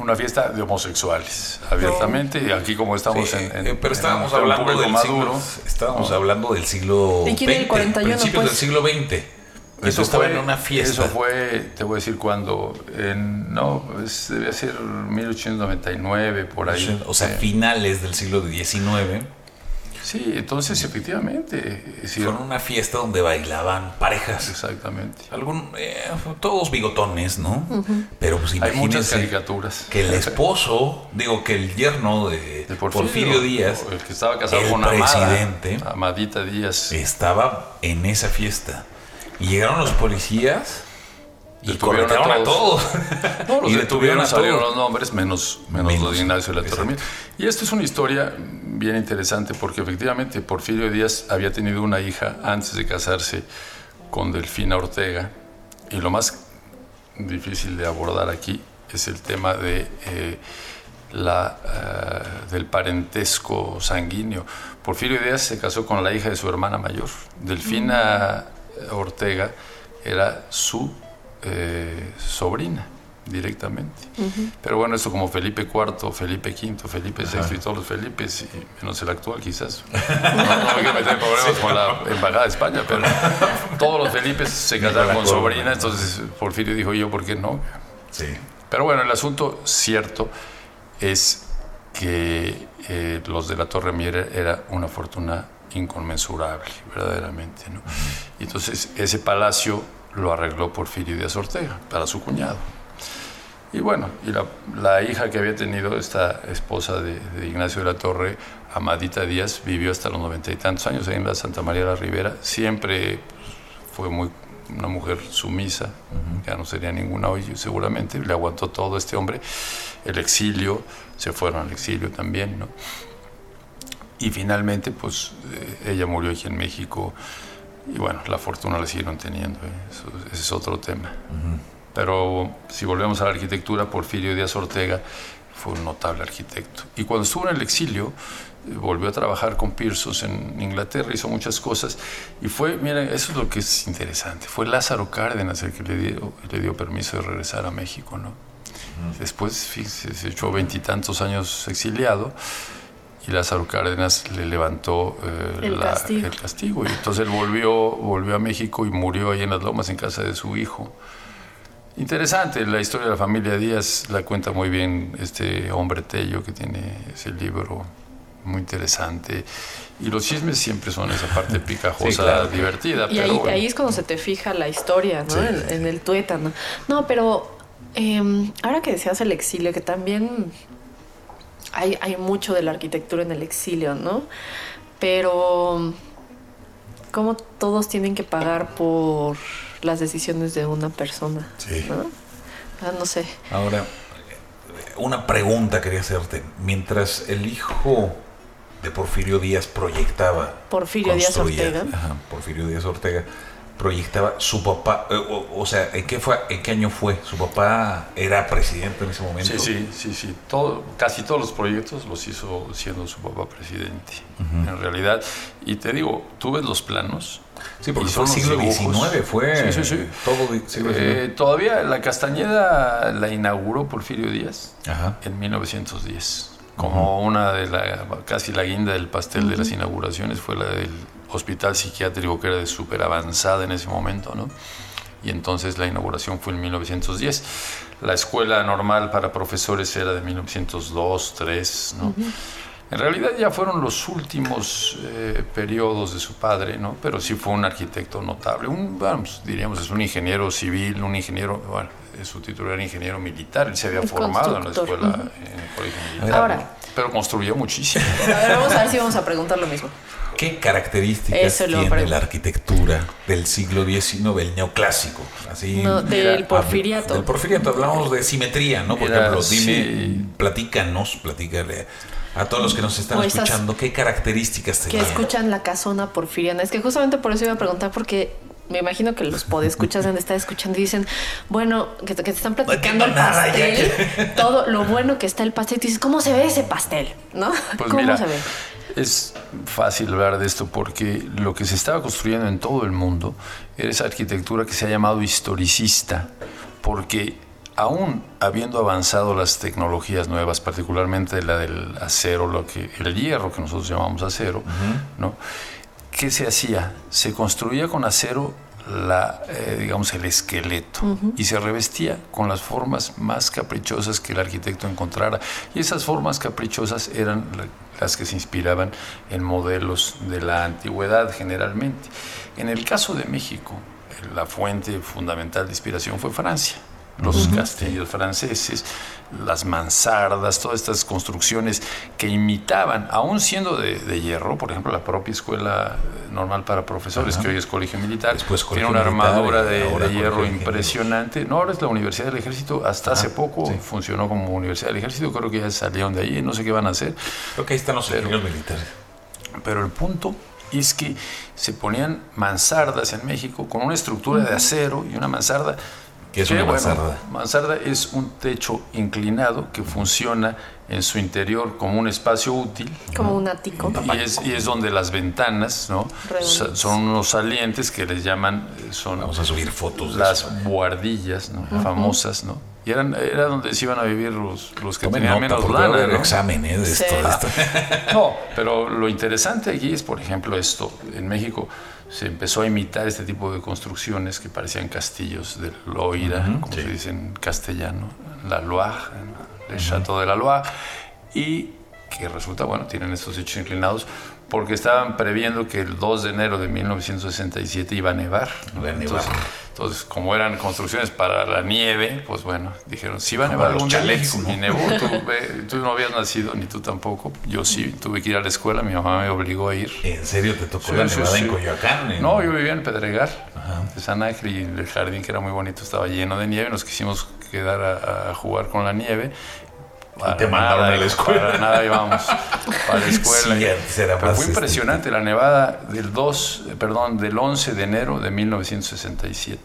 C: Una fiesta de homosexuales, abiertamente. Y aquí, como estamos
B: Sí,
C: en, en-
B: eh, pero estábamos
C: en un
B: hablando del
C: maduro,
B: siglo, estábamos
C: no.
B: hablando del siglo
A: ¿Y quién era el 41,
B: principios
A: pues?
B: del siglo XX.
C: Eso
B: Eso estaba
C: fue,
B: en una fiesta.
C: Eso fue, te voy a decir cuándo. En, no, es- debía ser 1899, por ahí.
B: o sea,
C: Eh,
B: finales del siglo XIX.
C: Sí, entonces efectivamente. decir,
B: Fueron una fiesta donde bailaban parejas.
C: exactamente.
B: Algún, eh, todos bigotones, ¿no? Pero pues
C: Hay muchas
B: imagínense
C: caricaturas.
B: que el esposo, digo que el yerno de,
C: De
B: Porfirio, Díaz,
C: el que estaba casado
B: el
C: con Amada,
B: presidente,
C: Amadita Díaz.
B: estaba en esa fiesta. Y llegaron los policías y
C: Detuvieron
B: corretearon
C: a
B: a todos.
C: No, los
B: y
C: detuvieron,
B: a
C: salieron
B: todos.
C: los nombres, menos, menos,
B: Menos,
C: los de Ignacio de la Torre
B: exacto.
C: Mil. Y esto es una historia bien interesante porque efectivamente Porfirio Díaz había tenido una hija antes de casarse con Delfina Ortega. Y lo más difícil de abordar aquí es el tema de, eh, la, eh, del parentesco sanguíneo. Porfirio Díaz se casó con la hija de su hermana mayor. Delfina Ortega era su eh, sobrina directamente. Pero bueno, esto como Felipe IV, Felipe V, Felipe VI y todos los Felipes, y menos el actual quizás. No, no me quiero meter problemas con la Embajada de España, pero todos los Felipes se casaron con sobrina, entonces Porfirio dijo yo, ¿por qué no?
B: Sí.
C: Pero bueno, el asunto cierto es que eh, los de la Torre Mier era una fortuna inconmensurable, verdaderamente. ¿no? Y entonces ese palacio lo arregló Porfirio Díaz Ortega para su cuñado. Y bueno, y la, la hija que había tenido esta esposa de, de Ignacio de la Torre, Amadita Díaz, vivió hasta los noventa y tantos años ahí en la Santa María de la Ribera. Siempre pues, fue muy una mujer sumisa, ya no sería ninguna hoy seguramente, le aguantó todo este hombre, el exilio, se fueron al exilio también, ¿no? Y finalmente, pues eh, ella murió aquí en México y bueno, la fortuna la siguieron teniendo, ¿eh? Eso- ese es otro tema. Pero si volvemos a la arquitectura, Porfirio Díaz Ortega fue un notable arquitecto. Y cuando estuvo en el exilio, eh, volvió a trabajar con Pearson en Inglaterra, hizo muchas cosas. Y fue, miren, eso es lo que es interesante, fue Lázaro Cárdenas el que le dio, le dio permiso de regresar a México, ¿no? Después, fíjese, se echó veintitantos años exiliado y Lázaro Cárdenas le levantó eh,
A: El
C: la-
A: castigo.
C: el castigo. Y entonces él volvió, volvió a México y murió ahí en las lomas en casa de su hijo. Interesante, la historia de la familia Díaz la cuenta muy bien este hombre Tello que tiene ese libro muy interesante. Y los chismes siempre son esa parte picajosa,
B: Sí, claro.
C: divertida.
A: Y
C: pero
A: ahí,
C: bueno.
A: ahí es cuando se te fija la historia, ¿no?
B: Sí,
A: en,
B: sí,
A: en el tuétano. No, pero eh, ahora que decías el exilio, que también hay, hay mucho de la arquitectura en el exilio, ¿no? Pero cómo todos tienen que pagar por las decisiones de una persona,
B: Sí.
A: ¿no? Ah, no sé.
B: Ahora, una pregunta quería hacerte. Mientras el hijo de Porfirio Díaz proyectaba.
A: Porfirio Díaz Ortega.
B: Ajá, Porfirio Díaz Ortega proyectaba su papá. eh, o, o sea, ¿en qué, fue, ¿en qué año fue? ¿Su papá era presidente en ese momento?
C: Sí, sí, sí, sí. Todo, casi todos los proyectos los hizo siendo su papá presidente, en realidad. Y te digo, tú ves los planos.
B: Sí, porque
C: y
B: fue
C: son
B: siglo. XIX, fue
C: Sí, sí, sí.
B: todo siglo
C: Eh,
B: XIX.
C: todavía la Castañeda la inauguró Porfirio Díaz
B: Ajá.
C: en 1910. Como una de la, casi la guinda del pastel de las inauguraciones fue la del hospital psiquiátrico que era de súper avanzada en ese momento, ¿no? Y entonces la inauguración fue en 1910. La escuela normal para profesores era de 1902, 3, ¿no? En realidad ya fueron los últimos eh, periodos de su padre, ¿no? Pero sí fue un arquitecto notable. Un, vamos, diríamos, es un ingeniero civil, un ingeniero, bueno, su título era ingeniero militar, él se había formado en la escuela, en el colegio militar.
A: Ahora.
C: Pero construyó muchísimo.
A: A ver, vamos a ver si vamos a preguntar lo mismo.
B: ¿Qué características
A: Eso
B: tiene
A: pregunto.
B: la arquitectura del siglo XIX, el neoclásico? Así,
A: No, del
B: hab-
A: porfiriato.
B: Del porfiriato, hablamos de simetría, ¿no? Por
C: Era,
B: ejemplo, dime,
C: sí.
B: platícanos, platícale a todos los que nos están
A: estas-
B: escuchando, ¿qué características
A: que
B: tenía?
A: escuchan la casona porfiriana. Es que justamente por eso iba a preguntar, porque me imagino que los podescuchas han de estar escuchando y dicen, bueno, que, te- que te están platicando el
B: entiendo nada, ya
A: pastel, todo lo bueno que está el pastel. Y dices, ¿cómo se ve ese pastel? ¿No?
C: Pues
A: ¿Cómo
C: mira,
A: se ve?
C: Es fácil hablar de esto porque lo que se estaba construyendo en todo el mundo era esa arquitectura que se ha llamado historicista, porque aún habiendo avanzado las tecnologías nuevas, particularmente la del acero, lo que, el hierro que nosotros llamamos acero, ¿no? ¿qué se hacía? Se construía con acero la, eh, digamos, el esqueleto y se revestía con las formas más caprichosas que el arquitecto encontrara. Y esas formas caprichosas eran la- que se inspiraban en modelos de la antigüedad generalmente. En el caso de México, la fuente fundamental de inspiración fue Francia. Los castillos franceses, las mansardas, todas estas construcciones que imitaban, aún siendo de, de hierro, por ejemplo, la propia escuela normal para profesores, que hoy es colegio militar,
B: Después
C: tiene una armadura de, hierro
B: ingenieros.
C: impresionante. No, ahora es la Universidad del Ejército, hasta hace poco
B: sí.
C: funcionó como Universidad del Ejército, creo que ya salieron de ahí, no sé qué van a hacer.
B: Creo que ahí están los
C: Pero-
B: ingenieros militares.
C: Pero el punto es que se ponían mansardas en México con una estructura de acero y una mansarda.
B: ¿Qué es
C: que,
B: una
C: bueno,
B: mansarda?
C: mansarda es un techo inclinado que funciona en su interior como un espacio útil.
A: Como un ático.
C: Y es, y es donde las ventanas ¿no? Son unos salientes que les llaman, eh, son
B: Vamos a subir fotos de
C: las
B: eso.
C: buhardillas ¿no? famosas, ¿no? Y eran, era donde se iban a vivir los, los que tenían
B: nota,
C: menos lana. ¿no?
B: examen ¿eh? de
A: Sí.
B: esto. de esto.
C: No, pero lo interesante aquí es, por ejemplo, esto. En México se empezó a imitar este tipo de construcciones que parecían castillos de Loira, como se dice en castellano, la Loire, el Chateau de la Loire, y que resulta, bueno, tienen estos hechos inclinados porque estaban previendo que el 2 de enero de 1967 iba a nevar.
B: Iba a nevar.
C: Entonces, entonces, como eran construcciones para la nieve, pues bueno, dijeron, si va a nevar algún México",
B: ¿no?
C: y nevó. Tú, no habías nacido, ni tú tampoco. Yo sí, tuve que ir a la escuela, mi mamá me obligó a ir.
B: ¿En serio te tocó
C: Sí,
B: la
C: sí,
B: nevada en
C: sí.
B: Coyoacán? En-
C: No, yo vivía en Pedregal, de San Ángel, y el jardín que era muy bonito estaba lleno de nieve. Nos quisimos quedar a, a jugar con la nieve. Para
B: te mandaron
C: nada,
B: a la escuela.
C: Para nada íbamos para la escuela.
B: Sí,
C: Pero fue
B: este,
C: impresionante la nevada del 2, eh, perdón, del 11 de enero de 1967.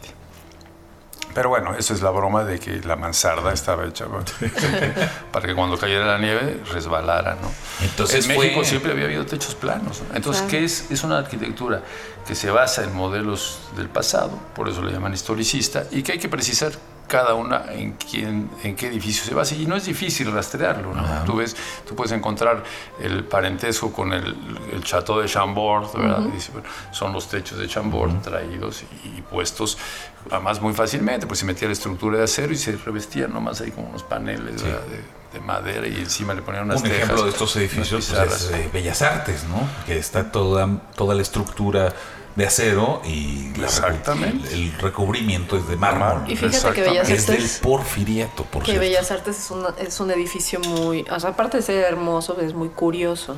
C: Pero bueno, eso es la broma de que la mansarda estaba hecha para que cuando cayera la nieve resbalara, ¿no?
B: Entonces
C: en
B: fue-
C: México siempre había habido techos planos. ¿no? Entonces,
A: Claro.
C: ¿qué es? Es una arquitectura que se basa en modelos del pasado, por eso le llaman historicista, y que hay que precisar cada una en, quién, en qué edificio se basa. Y no es difícil rastrearlo. ¿no? Tú, ves, tú puedes encontrar el parentesco con el, el Chateau de Chambord, ¿verdad? Dice, bueno, son los techos de Chambord traídos y, y puestos además muy fácilmente, pues se metía la estructura de acero y se revestían nomás ahí como unos paneles ¿verdad? de, de madera y encima le ponían unas
B: Un
C: tejas,
B: ejemplo de estos edificios pues, es eh, Bellas Artes, ¿no? Que está toda, toda la estructura de acero y la
C: Exactamente.
B: el, el recubrimiento es de mármol.
A: Y fíjate que Bellas
B: Que es del
A: Artes,
B: porfiriato, por
A: que
B: cierto.
A: Bellas Artes es, una- es un edificio muy, o sea, aparte de ser hermoso, es muy curioso.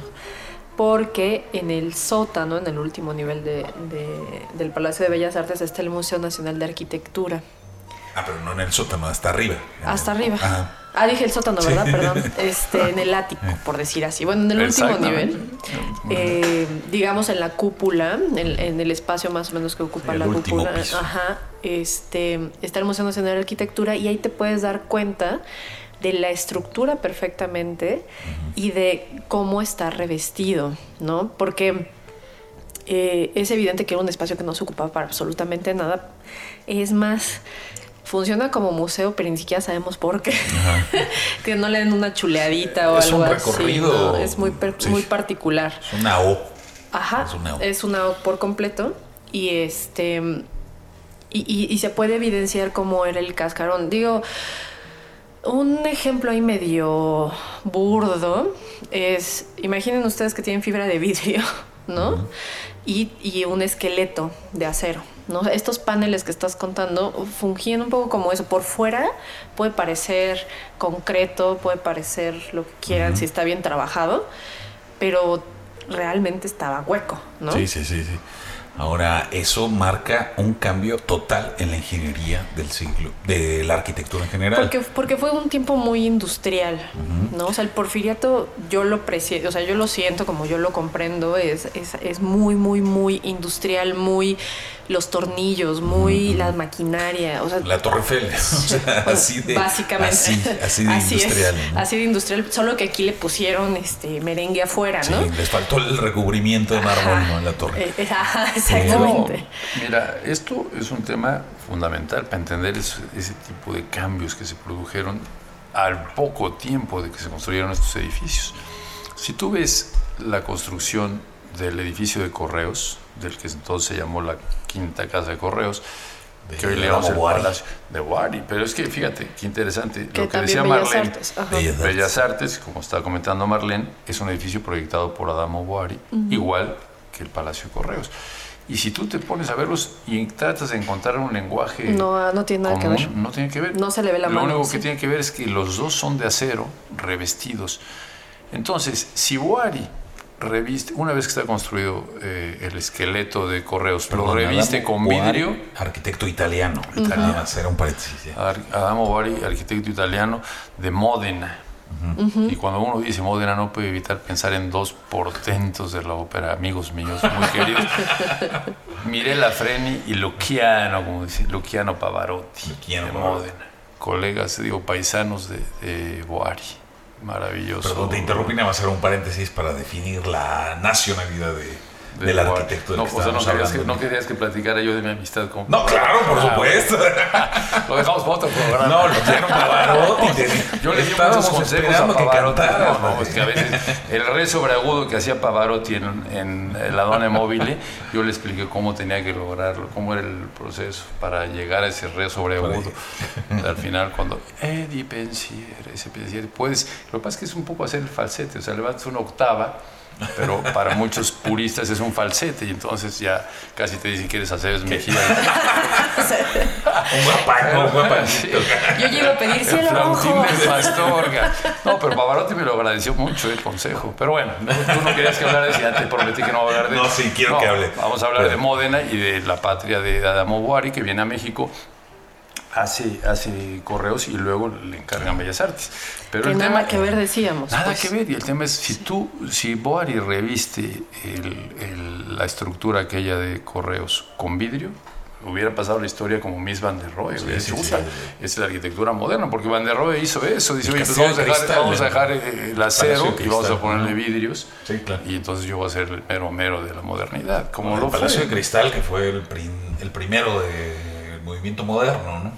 A: Porque en el sótano, en el último nivel de- de- del Palacio de Bellas Artes, está el Museo Nacional de Arquitectura.
B: Ah, pero no en el sótano, hasta arriba.
A: Hasta arriba.
B: Ajá.
A: Ah, dije el sótano, ¿verdad? Perdón. Este, en el ático, por decir así. Bueno, en el último nivel. eh, digamos en la cúpula, en, en el espacio más o menos que ocupa
B: El
A: la cúpula.
B: piso.
A: Ajá. Este, está el Museo Nacional de Arquitectura y ahí te puedes dar cuenta de la estructura perfectamente y de cómo está revestido, ¿no? Porque eh, es evidente que era un espacio que no se ocupaba para absolutamente nada. Es más, funciona como museo, pero ni siquiera sabemos por qué. que no le den una chuleadita o
B: Es
A: algo
B: un
A: así.
B: recorrido,
A: ¿no? Es muy, per-
B: sí.
A: muy particular.
B: Es una O.
A: Ajá.
B: Es una O.
A: Es una O por completo. Y este. Y, y- y se puede evidenciar cómo era el cascarón. Digo. Un ejemplo ahí medio burdo es, imaginen ustedes que tienen fibra de vidrio, ¿no? y, y, un esqueleto de acero, ¿no? Estos paneles que estás contando fungían un poco como eso. Por fuera puede parecer concreto, puede parecer lo que quieran si está bien trabajado, pero realmente estaba hueco, ¿no?
B: Sí, sí, sí, sí. Ahora, eso marca un cambio total en la ingeniería del siglo, de la arquitectura en general.
A: Porque, porque fue un tiempo muy industrial, ¿no? O sea, el porfiriato yo lo precie, o sea, yo lo siento como yo lo comprendo, es, es, es muy, muy, muy industrial, muy los tornillos, muy la maquinaria. O sea,
B: la Torre Eiffel. O sea, así de.
A: Básicamente.
B: Así, así de industrial.
A: Así de industrial, solo que aquí le pusieron este merengue afuera, ¿no?
B: Sí, les faltó el recubrimiento de mármol ¿no? en la torre.
A: Eh, exactamente.
C: mira, esto es un tema fundamental para entender ese, ese tipo de cambios que se produjeron al poco tiempo de que se construyeron estos edificios. Si tú ves la construcción del edificio de correos, del que entonces se llamó la Quinta Casa de Correos,
B: De
C: que hoy le
B: la
C: llamamos el
B: Wari.
C: Palacio de Wari. Pero es que fíjate, qué interesante.
A: Que
C: lo que decía
A: Bellas
C: Marlene,
A: Artes. Ajá.
B: Bellas Artes.
C: Bellas Artes, como estaba comentando Marlene, es un edificio proyectado por Adamo Boari, igual que el Palacio de Correos. Y si tú te pones a verlos y tratas de encontrar un lenguaje
A: No, no tiene nada que
C: común,
A: ver.
C: no tiene que ver.
A: No se le ve la
C: Lo
A: mano,
C: único
A: sí.
C: que tiene que ver es que los dos son de acero, revestidos. Entonces, si Boari reviste, una vez que está construido eh, el esqueleto de correos, lo
B: Perdón,
C: reviste
B: Adamo
C: con
B: Boari,
C: vidrio,
B: Arquitecto italiano. Italiano, un paréntesis.
C: Adamo Boari, arquitecto italiano de Módena. Y cuando uno dice Módena no puede evitar pensar en dos portentos de la ópera, amigos míos muy queridos. Mirella Freni y Luciano, como dice, Luciano Pavarotti
B: Luciano
C: de
B: Pavarotti.
C: Módena. Colegas, digo, paisanos de, de Boari. Maravilloso.
B: Perdón, te interrumpí, nada más hacer un paréntesis para definir la nacionalidad de,
C: de
B: del
C: Boari.
B: arquitecto del
C: No,
B: que
C: o sea, no, querías que, no querías que platicara yo de mi amistad con
B: No, claro, por
C: Ah,
B: supuesto.
C: Lo dejamos para otro programa.
B: No, Luciano Pavarotti. te-
C: Yo le di muchos consejos a Pavarotti.
B: cantaras,
C: No, no, es que a veces el re sobreagudo que hacía Pavarotti en, en la Donna Mobile, yo le expliqué cómo tenía que lograrlo, cómo era el proceso para llegar a ese re sobreagudo. Al final, cuando Eddie pensiere, ese pensiere, puedes. Lo que pasa es que es un poco hacer el falsete, o sea, levantas una octava. Pero para muchos puristas es un falsete y entonces ya casi te dicen que eres hacer Mejía.
B: Un guapango, un guapango.
A: Yo llego a pedir
C: El
A: cielo rojo.
C: Pastorga. No, pero Pavarotti me lo agradeció mucho el consejo. Pero bueno, no, tú no querías que hablara de eso, ya te prometí que no voy a hablar de
B: No, sí, quiero que hable.
C: Vamos a hablar
B: Pero-
C: de Módena y de la patria de Adamo Boari, que viene a México, hace, hace correos y luego le encargan Bellas Artes. Pero
A: Que
C: el
A: nada
C: tema,
A: que ver, decíamos.
C: Nada
A: pues.
C: que ver, y el tema es si tú, si Boari reviste el- el- la estructura aquella de correos con vidrio, hubiera pasado la historia como Miss Van der Rohe.
B: sí, sí,
C: "Puta,
B: sí.
C: Es la arquitectura moderna, porque Van der Rohe hizo eso. Dice, oye, pues vamos a
B: de
C: dejar, dejar eh, el acero
B: de
C: y vamos a ponerle vidrios.
B: Sí, claro.
C: Y entonces yo voy a ser el mero mero de la modernidad. Como
B: el
C: lo
B: Palacio
C: fue.
B: de Cristal, que fue el, prim- el primero movimiento moderno, ¿no?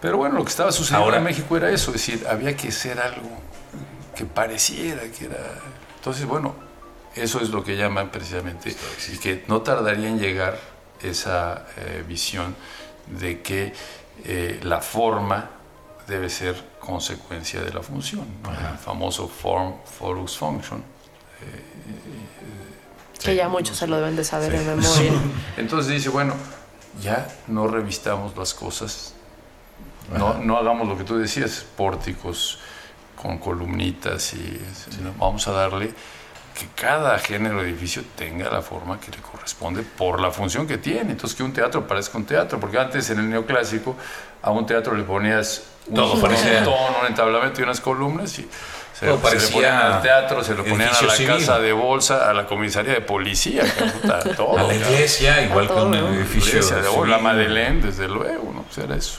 C: Pero bueno, lo que estaba sucediendo
B: Ahora-
C: en México era eso, es decir, había que hacer algo que pareciera que era... Entonces, bueno, eso es lo que llaman precisamente, y que no tardaría en llegar esa eh, visión de que eh, la forma debe ser consecuencia de la función, ¿no? el famoso form follows function.
A: Que ya muchos se lo deben de saber
B: Sí.
A: en memoria.
C: Entonces dice, bueno, ya no revistamos las cosas, no, no hagamos lo que tú decías, pórticos con columnitas y sino vamos a darle que cada género de edificio tenga la forma que le corresponde por la función que tiene. Entonces que un teatro parezca un teatro, porque antes en el neoclásico a un teatro le ponías un,
B: Todo
C: un
B: parecía-
C: tono, un entablamento y unas columnas y se,
B: Todo
C: se le ponían al teatro, se lo ponían a la
B: civil.
C: casa de bolsa, a la comisaría de policía, puta, todo.
B: A la iglesia, igual que un
A: ¿no?
B: edificio.
C: Iglesia de la Madeleine, desde luego, ¿no? Pues era eso.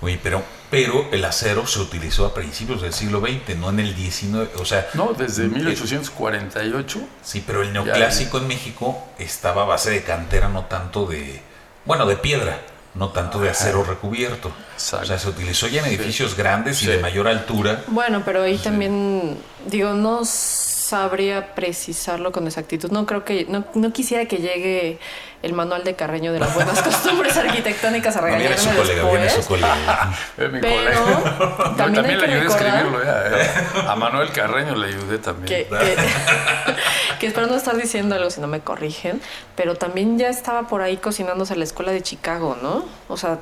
B: Oye, pero, pero el acero se utilizó a principios del siglo XX, no en el XIX. O sea,
C: No, desde
B: eh,
C: 1848.
B: Sí, pero el neoclásico en México estaba a base de cantera, no tanto de. Bueno, de piedra, no tanto de acero recubierto.
C: Exacto.
B: O sea, se utilizó ya en edificios grandes y de mayor altura.
A: Bueno, pero ahí también, digo, no sabría precisarlo con exactitud. No creo que, no, no quisiera que llegue el manual de Carreño de las buenas costumbres arquitectónicas a
B: No, viene
A: regañarme
B: su colega, viene su colega.
C: Mi
A: Pero
C: colega. No,
A: también
C: le ayudé a escribirlo. ya, eh. A Manuel Carreño le ayudé también.
A: que, que, que espero no estar diciendo algo si no me corrigen, pero también ya estaba por ahí cocinándose la escuela de Chicago, ¿no? O sea,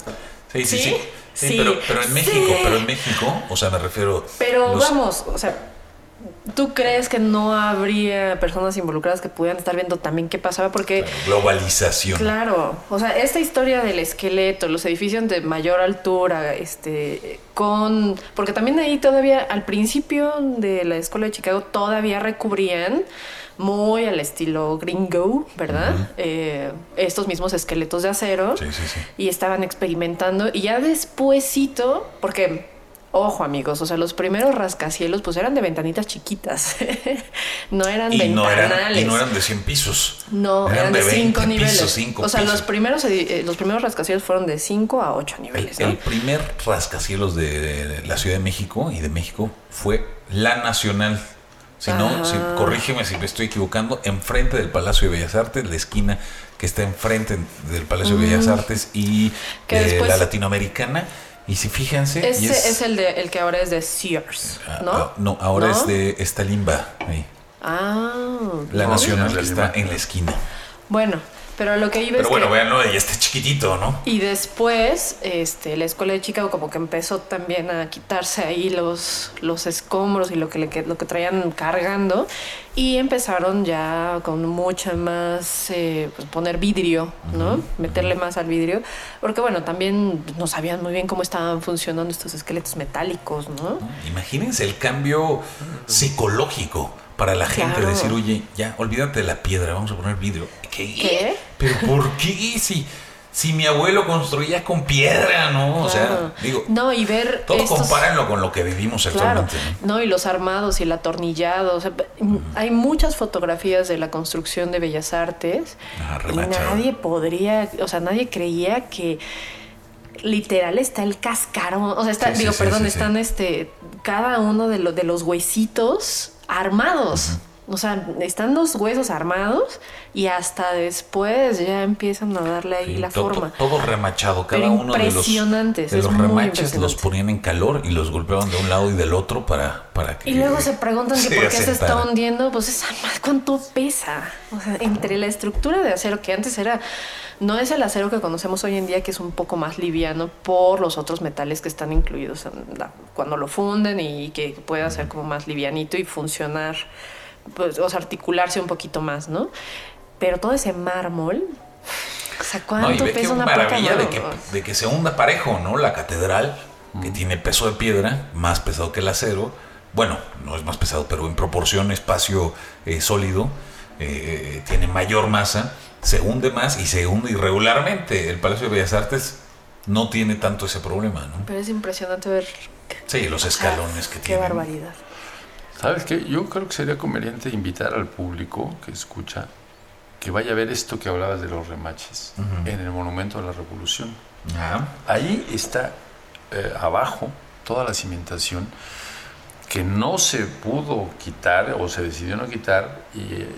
B: Sí, sí,
A: ¿Sí?
B: sí. Sí,
A: Sí.
B: Pero, pero en México, pero en México, o sea, me refiero.
A: pero
B: los-
A: vamos, o sea, ¿tú crees que no habría personas involucradas que pudieran estar viendo también qué pasaba? Porque
B: Globalización.
A: Claro, o sea, esta historia del esqueleto, los edificios de mayor altura, este, con, porque también ahí todavía, al principio de la escuela de Chicago, todavía recubrían muy al estilo gringo, ¿verdad? Eh, estos mismos esqueletos de acero
B: Sí, sí, sí.
A: y estaban experimentando y ya despuesito, porque Ojo amigos, o sea, los primeros rascacielos pues eran de ventanitas chiquitas, no eran
B: Y no,
A: ventanales.
B: eran, y no eran de 100 pisos.
A: No, eran, de,
B: 20
A: cinco
B: pisos,
A: niveles.
B: cinco
A: o sea, los primeros, eh, los primeros rascacielos fueron de 5 a 8
B: El,
A: niveles. ¿no?
B: el primer rascacielos de la Ciudad de México y de México fue la Nacional. Si no, si, corrígeme si me estoy equivocando, enfrente del Palacio de Bellas Artes, la esquina que está enfrente del Palacio de Bellas Artes y
A: Mm. Que
B: la Latinoamericana. Y si fíjense,
A: Ese
B: y
A: es, el, de, el que ahora es de Sears,
B: ah,
A: ¿no?
B: ah, no, ahora
A: ¿No?
B: es de esta limba, ahí.
A: Ah,
B: la
A: no.
B: Nacional que está en la esquina.
A: Bueno, pero a lo que iba
B: Pero
A: es
B: bueno,
A: que...
B: véanlo, ya está chiquitito, ¿no?
A: Y después, este, la escuela de Chicago como que empezó también a quitarse ahí los, los escombros y lo que, le, lo que traían cargando y empezaron ya con mucha más, eh, pues poner vidrio, ¿no? Meterle más al vidrio, porque bueno, también no sabían muy bien cómo estaban funcionando estos esqueletos metálicos, ¿no?
B: Imagínense el cambio psicológico para la gente. Decir, oye, ya, olvídate de la piedra, vamos a poner vidrio. ¿Qué?
A: ¿Qué?
B: ¿Pero por qué? Si, si mi abuelo construía con piedra, ¿no? O sea, digo,
A: no, y ver
B: todo
A: estos-
B: compárenlo con lo que vivimos
A: Claro,
B: actualmente. ¿no?
A: no, y los armados y el atornillado. o sea, hay muchas fotografías de la construcción de Bellas Artes
B: Ah,
A: y nadie podría, o sea, nadie creía que literal está el cascarón, o sea, está,
B: Sí, sí,
A: digo,
B: sí,
A: perdón,
B: sí,
A: están este cada uno de los huesitos armados. O sea, están los huesos armados y hasta después ya empiezan a darle ahí
B: Sí,
A: la forma.
B: todo remachado, cada
A: Pero
B: uno de los, de los remaches los ponían en calor y los golpeaban de un lado y del otro para, para que
A: Y luego se preguntan que
B: se
A: por qué se está hundiendo, pues esa más cuánto pesa. O sea, entre la estructura de acero que antes era, no es el acero que conocemos hoy en día, que es un poco más liviano por los otros metales que están incluidos en la- cuando lo funden y que pueda ser como más livianito y funcionar, pues, o sea, articularse un poquito más, ¿no? Pero todo ese mármol, o sea, ¿cuánto
B: No, y ve
A: pesa
B: qué
A: una placa
B: maravilla de que, de que se hunda parejo, ¿no? La catedral, que tiene peso de piedra, más pesado que el acero. Bueno, no es más pesado, pero en proporción espacio eh, sólido, eh, tiene mayor masa, se hunde más y se hunde irregularmente. El Palacio de Bellas Artes no tiene tanto ese problema, ¿no?
A: Pero es impresionante ver
B: Sí, los escalones que
A: qué
B: tiene.
A: barbaridad.
C: ¿Sabes qué? Yo creo que sería conveniente invitar al público que escucha que vaya a ver esto que hablabas de los remaches en el Monumento a la Revolución.
B: Ah,
C: Ahí está eh, abajo toda la cimentación que no se pudo quitar o se decidió no quitar y eh,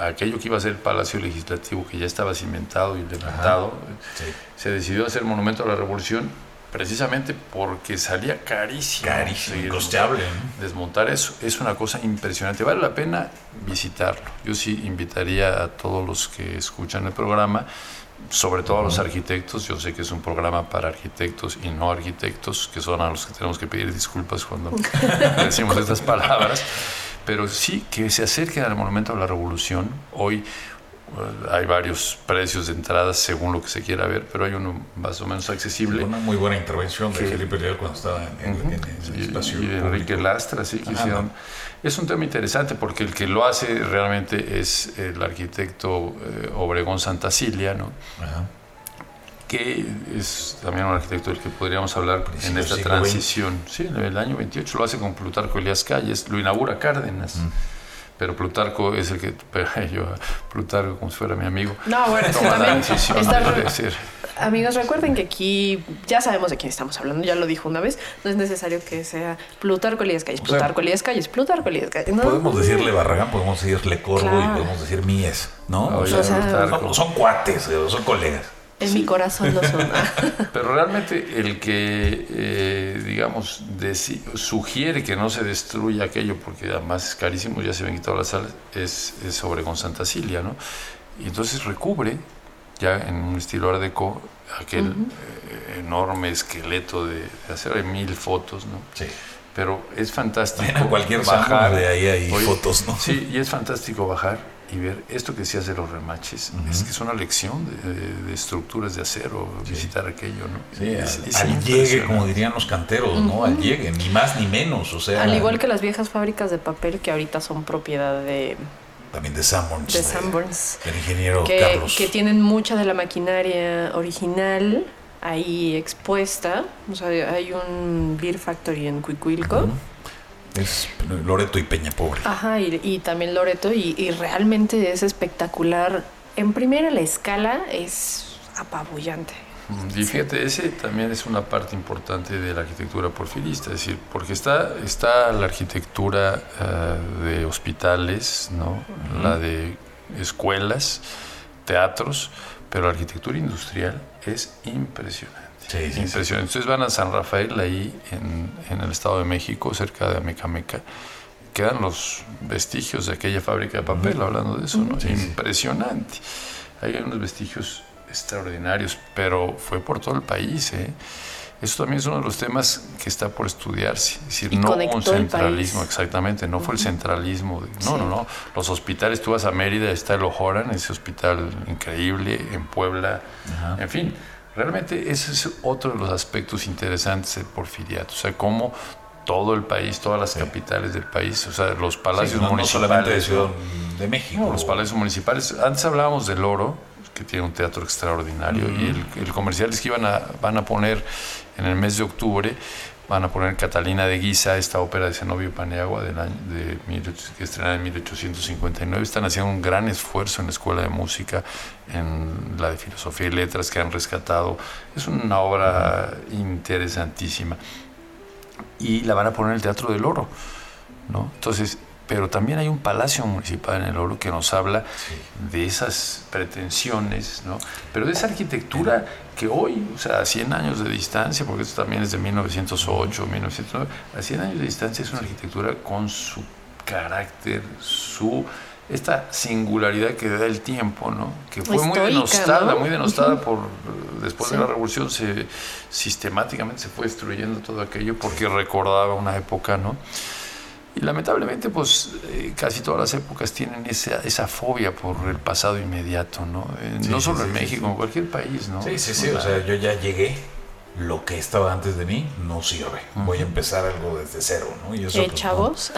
C: aquello que iba a ser el Palacio Legislativo que ya estaba cimentado y levantado,
B: sí.
C: se decidió hacer Monumento a la Revolución precisamente porque salía carísimo.
B: Carísimo, incosteable, ¿no?
C: Desmontar eso es una cosa impresionante. Vale la pena visitarlo. Yo sí invitaría a todos los que escuchan el programa, sobre todo a los arquitectos. Yo sé que es un programa para arquitectos y no arquitectos, que son a los que tenemos que pedir disculpas cuando decimos estas palabras. Pero sí que se acerquen al Monumento a la Revolución. Hoy hay varios precios de entradas según lo que se quiera ver, pero hay uno más o menos accesible.
B: Una muy buena intervención de
C: Que-
B: Felipe Leal cuando estaba en, en- en el
C: Y-
B: espacio
C: y Enrique
B: público.
C: Lastra, sí, que
B: Ajá,
C: hicieron. Es un tema interesante porque el que lo hace realmente es el arquitecto eh, Obregón Santacilia, ¿no?
B: Ajá.
C: que es también un arquitecto del que podríamos hablar en esta transición. Sí, en el año 28 lo hace con Plutarco Elías Calles, lo inaugura Cárdenas. Pero Plutarco es el que, pero yo, Plutarco como si fuera mi amigo,
A: No, bueno,
C: toma la
A: también
C: decisión
A: está-
C: de decir,
A: Amigos, recuerden que aquí ya sabemos de quién estamos hablando, ya lo dijo una vez, no es necesario que sea Plutarco Elías Calles,
B: O sea,
A: Plutarco Elías Calles, Plutarco Elías Calles. ¿no?
B: Podemos decirle Barragán, podemos decirle Corvo y podemos decir Mies, ¿no? O sea,
A: o sea,
B: son, son cuates, eh, son colegas.
A: En mi corazón lo son.
C: Pero realmente el que, eh, digamos, sugiere que no se destruya aquello, porque además es carísimo, ya se ven quitado las salas, es, es sobre con Santa Cilia, ¿no? Y entonces recubre, ya en un estilo art deco, aquel eh, enorme esqueleto de, de hay mil fotos, ¿no?
B: Sí.
C: Pero es fantástico
B: a cualquier Sanborns de ahí hay fotos, ¿no?
C: Sí, y es fantástico bajar y ver esto que decías de los remaches. Es que es una lección de, de- de estructuras de acero, visitar aquello, ¿no?
B: Sí,
C: Es-
B: al,
C: es
B: al llegue, como dirían los canteros, ¿no? Al llegue, ni más ni menos. O sea,
A: Al igual que las viejas fábricas de papel que ahorita son propiedad de,
B: también de Sanborns.
A: de Sanborns.
B: Del ingeniero
A: que,
B: Carlos.
A: que tienen mucha de la maquinaria original ahí expuesta. O sea, hay un Beer Factory en Cuicuilco.
B: Es Loreto y Peña Pobre.
A: Ajá, y, y también Loreto, y, y realmente es espectacular. En primera, la escala es apabullante.
C: Y fíjate, ese también es una parte importante de la arquitectura porfirista, es decir, porque está, está la arquitectura eh, de hospitales, ¿no? la de escuelas, teatros, pero la arquitectura industrial es impresionante.
B: Sí, sí, sí.
C: impresionante. Entonces van a San Rafael, ahí en, en el Estado de México, cerca de Amecameca, quedan los vestigios de aquella fábrica de papel, hablando de eso, ¿no? Impresionante. Hay unos vestigios extraordinarios, pero fue por todo el país, ¿eh? Eso también es uno de los temas que está por estudiarse. Es decir,
A: Y
C: no un centralismo, exactamente, no fue el centralismo. de- no,
A: Sí.
C: no, no. Los hospitales, tú vas a Mérida, está el Ojoran, ese hospital increíble, en Puebla, en fin. Realmente ese es otro de los aspectos interesantes del porfiriato. O sea, cómo todo el país, todas las capitales del país, o sea, los
B: Sí,
C: palacios
B: no
C: municipales.
B: solamente de
C: ¿no?
B: Ciudad de México.
C: No, los palacios municipales. Antes hablábamos del Oro, que tiene un teatro extraordinario, y el, el comercial es que iban a, van a poner en el mes de octubre, van a poner Catalina de Guisa, esta ópera de Zenobio Paniagua del año, de 1800 que estrenada en 1859. Están haciendo un gran esfuerzo en la Escuela de Música, en la de Filosofía y Letras que han rescatado. Es una obra interesantísima. Y la van a poner en el Teatro del Oro. ¿no? Entonces, pero también hay un palacio municipal en el Oro que nos habla de esas pretensiones, ¿no? Pero de esa arquitectura que hoy, o sea, a 100 años de distancia, porque esto también es de 1908, 1909, a 100 años de distancia es una arquitectura con su carácter, su esta singularidad que da el tiempo, ¿no? Que fue muy denostada,
A: ¿no?
C: muy denostada por después
A: Sí.
C: de la revolución se sistemáticamente se fue destruyendo todo aquello porque recordaba una época, ¿no? Y lamentablemente, pues eh, casi todas las épocas tienen esa, esa fobia por el pasado inmediato, ¿no? Eh,
B: Sí,
C: no solo
B: sí,
C: en
B: sí,
C: México,
B: sí.
C: en cualquier país, ¿no?
B: Sí, sí, sí. O sea, yo ya llegué. Lo que estaba antes de mí no sirve. Voy a empezar algo desde cero, ¿no? Y eso, pues, no.
A: chavos,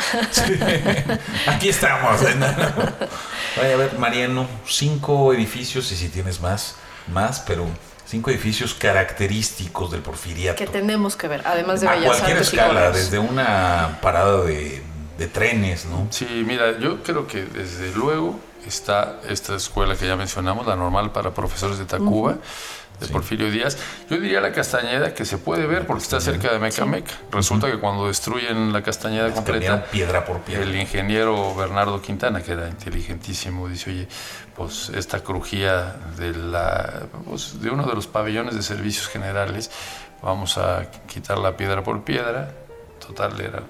B: Aquí estamos. Vaya a ver, Mariano, cinco edificios y si tienes más, más, pero cinco edificios característicos del porfiriato.
A: que tenemos que ver, además de
B: a
A: Bellas
B: cualquier
A: Artes
B: escala, desde una parada de, de trenes, ¿no?
C: Sí, mira, yo creo que desde luego está esta escuela que ya mencionamos, la normal para profesores de Tacuba, de Porfirio Díaz. Yo diría la Castañeda que se puede ver porque está cerca de Mecameca. Resulta que cuando destruyen la Castañeda
B: Cambiaron
C: completa,
B: piedra por piedra.
C: el ingeniero Bernardo Quintana, que era inteligentísimo, dice, oye, pues esta crujía de, la, pues, de uno de los pabellones de servicios generales, vamos a quitar la piedra por piedra. Total, era...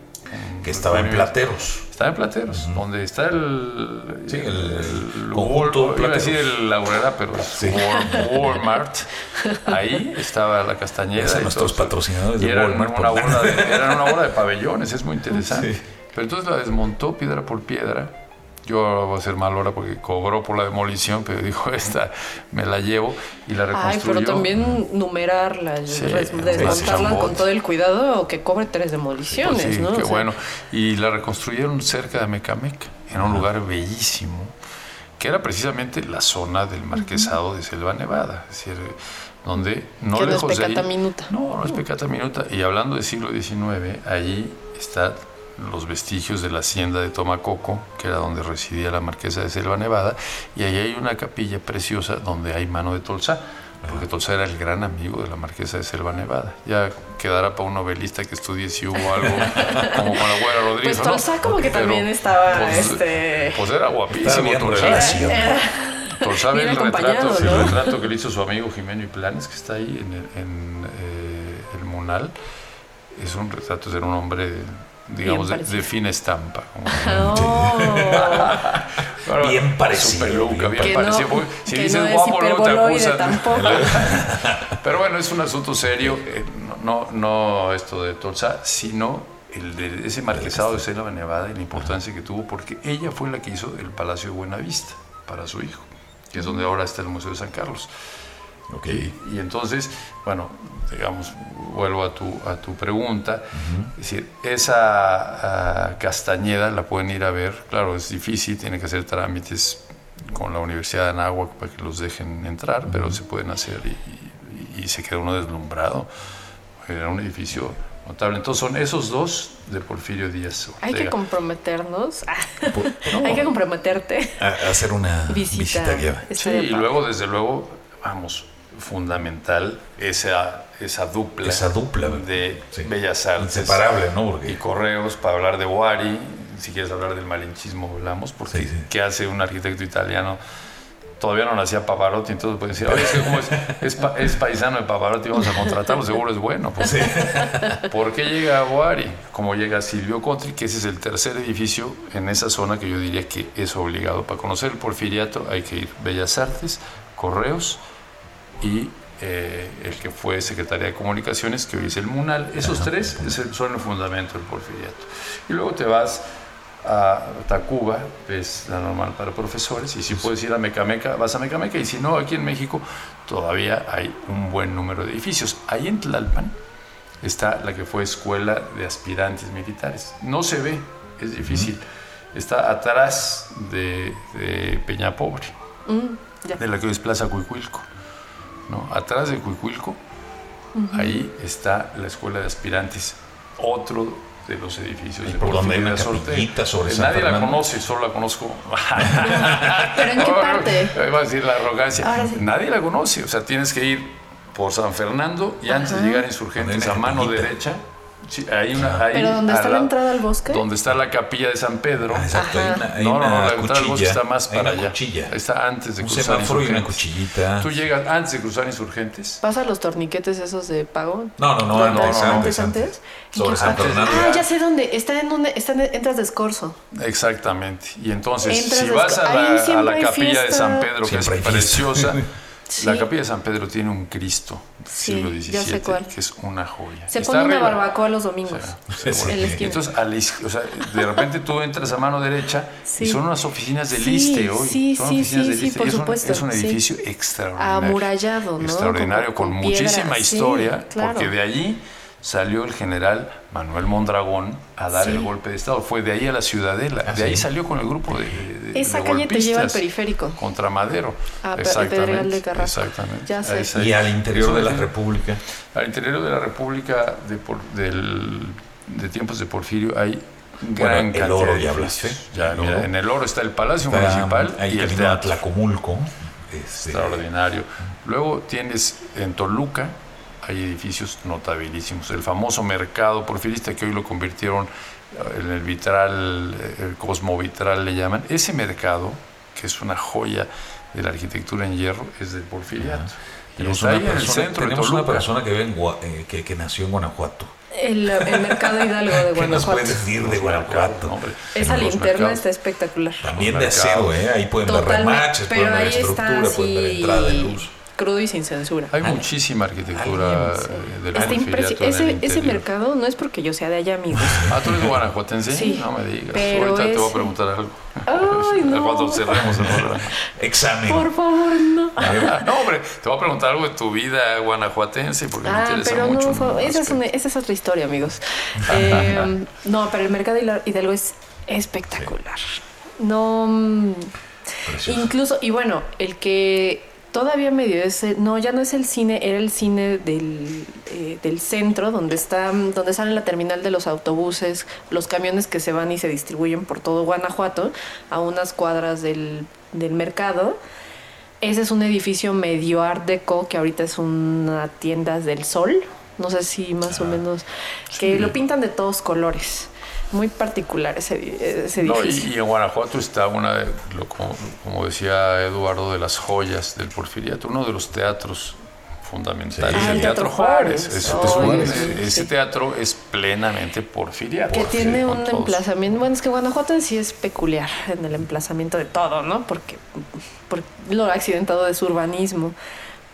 B: que estaba en. Plateros.
C: Está en Plateros, donde está el,
B: Sí, el
C: Wal-
B: conjunto
C: iba a decir el pero es
B: Sí.
C: Wal- Walmart. Ahí estaba la Castañeda.
B: Son nuestros
C: todo.
B: patrocinadores
C: Y
B: de
C: eran
B: Walmart,
C: una, bola de, eran una bola de pabellones, es muy interesante.
B: Sí.
C: Pero entonces la desmontó piedra por piedra. Yo voy a ser mal ahora porque cobró por la demolición, pero dijo, esta me la llevo y la
A: Ay,
C: reconstruyó.
A: pero también numerarlas,
C: Sí,
A: con todo el cuidado o que cobre tres demoliciones,
C: Pues sí,
A: ¿no?
C: qué
A: O sea,
C: bueno. Y la reconstruyeron cerca de Mecameca, en un lugar bellísimo, que era precisamente la zona del marquesado de Selva Nevada, es decir, donde no
A: Que no es
C: lejos de ahí-
A: pecata minuta.
C: No, no es pecata minuta. Y hablando del siglo XIX, allí están los vestigios de la hacienda de Tomacoco, que era donde residía la marquesa de Selva Nevada, y ahí hay una capilla preciosa donde hay mano de Tolsá. porque Tolsa era el gran amigo de la marquesa de Selva Nevada. Ya quedará para un novelista que estudie si hubo algo como con la abuela Rodríguez.
A: Pues Tolsa como que también estaba,
C: Pues,
A: este...
C: pues era guapísimo Tolsa. Tolsa ve el retrato, el retrato que le hizo su amigo Jimeno y Planes, que está ahí en, el, en, eh, el Monal. Es un retrato de un hombre, digamos, de, de fina estampa.
A: Oh.
C: Bueno,
B: Bien parecido,
C: peluca,
B: bien
A: Que no-
C: parecido. porque si
A: que
C: dices
A: no
C: guapo, luego te acusan.
A: tampoco.
C: Pero bueno, es un asunto serio. eh, no, no, no esto de Tolsa, sino el de ese marquesado de Selva Nevada y la importancia que tuvo, porque ella fue la que hizo el Palacio de Buenavista para su hijo, que es donde ahora está el Museo de San Carlos.
B: Ok.
C: Y entonces, bueno, digamos, vuelvo a tu, a tu pregunta. Es decir, esa ah, Castañeda la pueden ir a ver. Claro, es difícil, tiene que hacer trámites con la Universidad de Anáhuac para que los dejen entrar, pero se pueden hacer y, y- y se queda uno deslumbrado. Era un edificio notable. Entonces, son esos dos de Porfirio Díaz.
A: Hay que comprometernos.
B: Por-
A: Hay que comprometerte.
B: a, a hacer una
A: Visita.
B: visita, guiada.
C: Sí, y luego, desde luego, vamos, fundamental esa, esa dupla.
B: Esa dupla,
C: de
B: sí.
C: Bellas Artes.
B: Inseparable, ¿no?
C: Y
B: Porque
C: correos para hablar de Wari. Si quieres hablar del malinchismo, hablamos. Porque,
B: Sí, sí.
C: ¿qué hace un arquitecto italiano? Todavía no nacía Pavarotti, entonces pueden decir, oye, es, que como es, es pa- es paisano de Pavarotti, vamos a contratarlo, seguro es bueno. Pues, ¿Por qué llega a Wari? Como llega Silvio Contri, que ese es el tercer edificio en esa zona que yo diría que es obligado. Para conocer el porfiriato hay que ir Bellas Artes, Correos y eh, el que fue Secretaría de Comunicaciones, que hoy es el MUNAL. Esos tres es el- son el fundamento del porfiriato. Y luego te vas a Tacuba, es la normal para profesores, y si puedes ir a Mecameca, vas a Mecameca, y si no, aquí en México todavía hay un buen número de edificios. Ahí en Tlalpan está la que fue escuela de aspirantes militares. No se ve, es difícil. Está atrás de, de Peñapobre
A: Mm,
C: de la que hoy es Plaza Cuicuilco. ¿No? Atrás de Cuicuilco, ahí está la escuela de aspirantes, otro de los edificios
B: ¿Y
C: de
B: por dónde hay una capillita sobre
C: Eh,
B: San
C: Nadie la conoce, solo la conozco.
A: ¿Pero en qué parte?
C: Iba a decir la arrogancia.
A: Sí.
C: Nadie la conoce, o sea, tienes que ir por San Fernando y antes de llegar a Insurgentes
B: Donde
C: a mano
B: capillita.
C: derecha. Sí, hay una, ahí
A: ¿Pero dónde
C: al
A: está la entrada al bosque?
C: Donde está la capilla de San Pedro.
B: Ah, exacto, hay una, hay
C: no, no, no, la entrada al bosque está más
B: hay
C: para allá.
B: cuchilla.
C: Está antes de
B: un
C: cruzar
B: semáforo y una
C: Insurgentes.
B: cuchillita.
C: Tú llegas antes de cruzar Insurgentes.
A: ¿Pasa los torniquetes esos de pago?
B: No, no, no,
A: ¿No,
B: antes,
C: no, no,
B: antes,
A: antes,
B: antes.
A: ¿Y
B: Sobre
A: qué
B: San? Fernando.
A: Ah, ya sé dónde. Está en donde está en- entras de escorzo.
C: Exactamente. Y entonces,
A: Entras
C: si
A: de
C: vas a la, a la
A: hay
C: capilla de
A: fiesta.
C: San Pedro, que
B: Siempre
C: es
B: hay fiesta.
C: preciosa,
A: Sí.
C: la capilla de San Pedro tiene un Cristo del
A: Sí,
C: siglo XVII, que es una joya.
A: Se
C: Está
A: pone una barbacoa los domingos.
B: Sí.
C: Entonces, a la iz- o sea, de repente tú entras a mano derecha y son unas oficinas del ISTE hoy.
A: sí,
C: son oficinas del ISTE.
A: por
C: es,
A: supuesto,
C: un, es un edificio extraordinario.
A: Amurallado, ¿no?
C: Extraordinario,
A: Con-
C: muchísima historia,
A: claro.
C: porque de allí salió el general Manuel Mondragón a dar
A: Sí.
C: el golpe de Estado. Fue de ahí a la Ciudadela.
B: Ah,
C: de ahí salió con el grupo de, de-
A: Esa
C: de
A: calle te lleva al periférico.
C: Contra Madero.
A: Ah, el Pedregal de Carrasco.
C: Exactamente.
A: Ya sé.
C: Ahí.
B: Y al interior de la República.
C: al interior de la República de, por- del- de tiempos de Porfirio hay
B: Bueno,
C: gran
B: el
C: cantidad
B: oro,
C: de
B: ya hablaste.
C: Ya,
B: El
C: mira,
B: oro.
C: en el oro está el Palacio
B: Está
C: Municipal
B: ahí
C: y el teatro.
B: Tlacomulco. Este,
C: Extraordinario. Luego tienes en Toluca, hay edificios notabilísimos. El famoso mercado porfirista que hoy lo convirtieron eh, en el vitral, eh, el cosmovitral le llaman. Ese mercado, que es una joya de la arquitectura en hierro, es del porfiriato. Y
B: Tenemos,
C: está
B: una
C: ahí en el
B: persona,
C: centro de
B: tenemos una persona que, vive en eh, que, que nació en Guanajuato.
A: El, el mercado Hidalgo de
B: ¿Qué nos
A: Guanajuato.
B: puedes decir de Guanajuato?
A: Esa linterna está espectacular.
B: También de acero. ¿eh? Ahí pueden ver
A: Totalmente.
B: remaches,
A: Pero
B: pueden ver
A: ahí está
B: estructura, pueden ver
A: así
B: entrada de luz.
A: Crudo y sin censura.
C: Hay muchísima arquitectura
B: Ay, sí.
C: eh, del
A: Está ese, mercado no es porque yo sea de allá, amigos.
C: Ah, tú eres guanajuatense.
A: Sí,
C: No me digas.
A: pero
C: Ahorita te voy a preguntar algo.
A: Ay, no.
C: Cuando cerremos el programa.
B: Examen.
A: Por favor, no.
C: No, hombre, te voy a preguntar algo de tu vida guanajuatense porque me
A: Ah,
C: interesa
A: pero
C: mucho.
A: no, esa, es una- esa es otra historia, amigos. Eh, no, pero el mercado Hidal- Hidalgo es espectacular. No, mm,
B: Precioso.
A: incluso, y bueno, el que todavía medio ese, no, ya no es el cine, era el cine del, eh, del centro, donde está, donde sale la terminal de los autobuses, los camiones que se van y se distribuyen por todo Guanajuato, a unas cuadras del, del mercado. Ese es un edificio medio art deco que ahorita es una tienda del sol. No sé si más o menos. Que lo pintan de todos colores. Muy particular ese, ese
C: No,
A: edificio.
C: y, y en Guanajuato está una, de, lo- como, como decía Eduardo, de las joyas del Porfiriato, uno de los teatros fundamentales
A: Sí. Ah, el
C: Teatro
A: Teatro
C: Juárez.
A: Juárez.
C: Es-
A: Oh,
C: es un-
A: sí,
C: ese teatro es plenamente porfiriato.
A: que tiene un
C: todos.
A: emplazamiento. Bueno, es que Guanajuato en sí es peculiar en el emplazamiento de todo, ¿no? Porque, por lo accidentado de su urbanismo.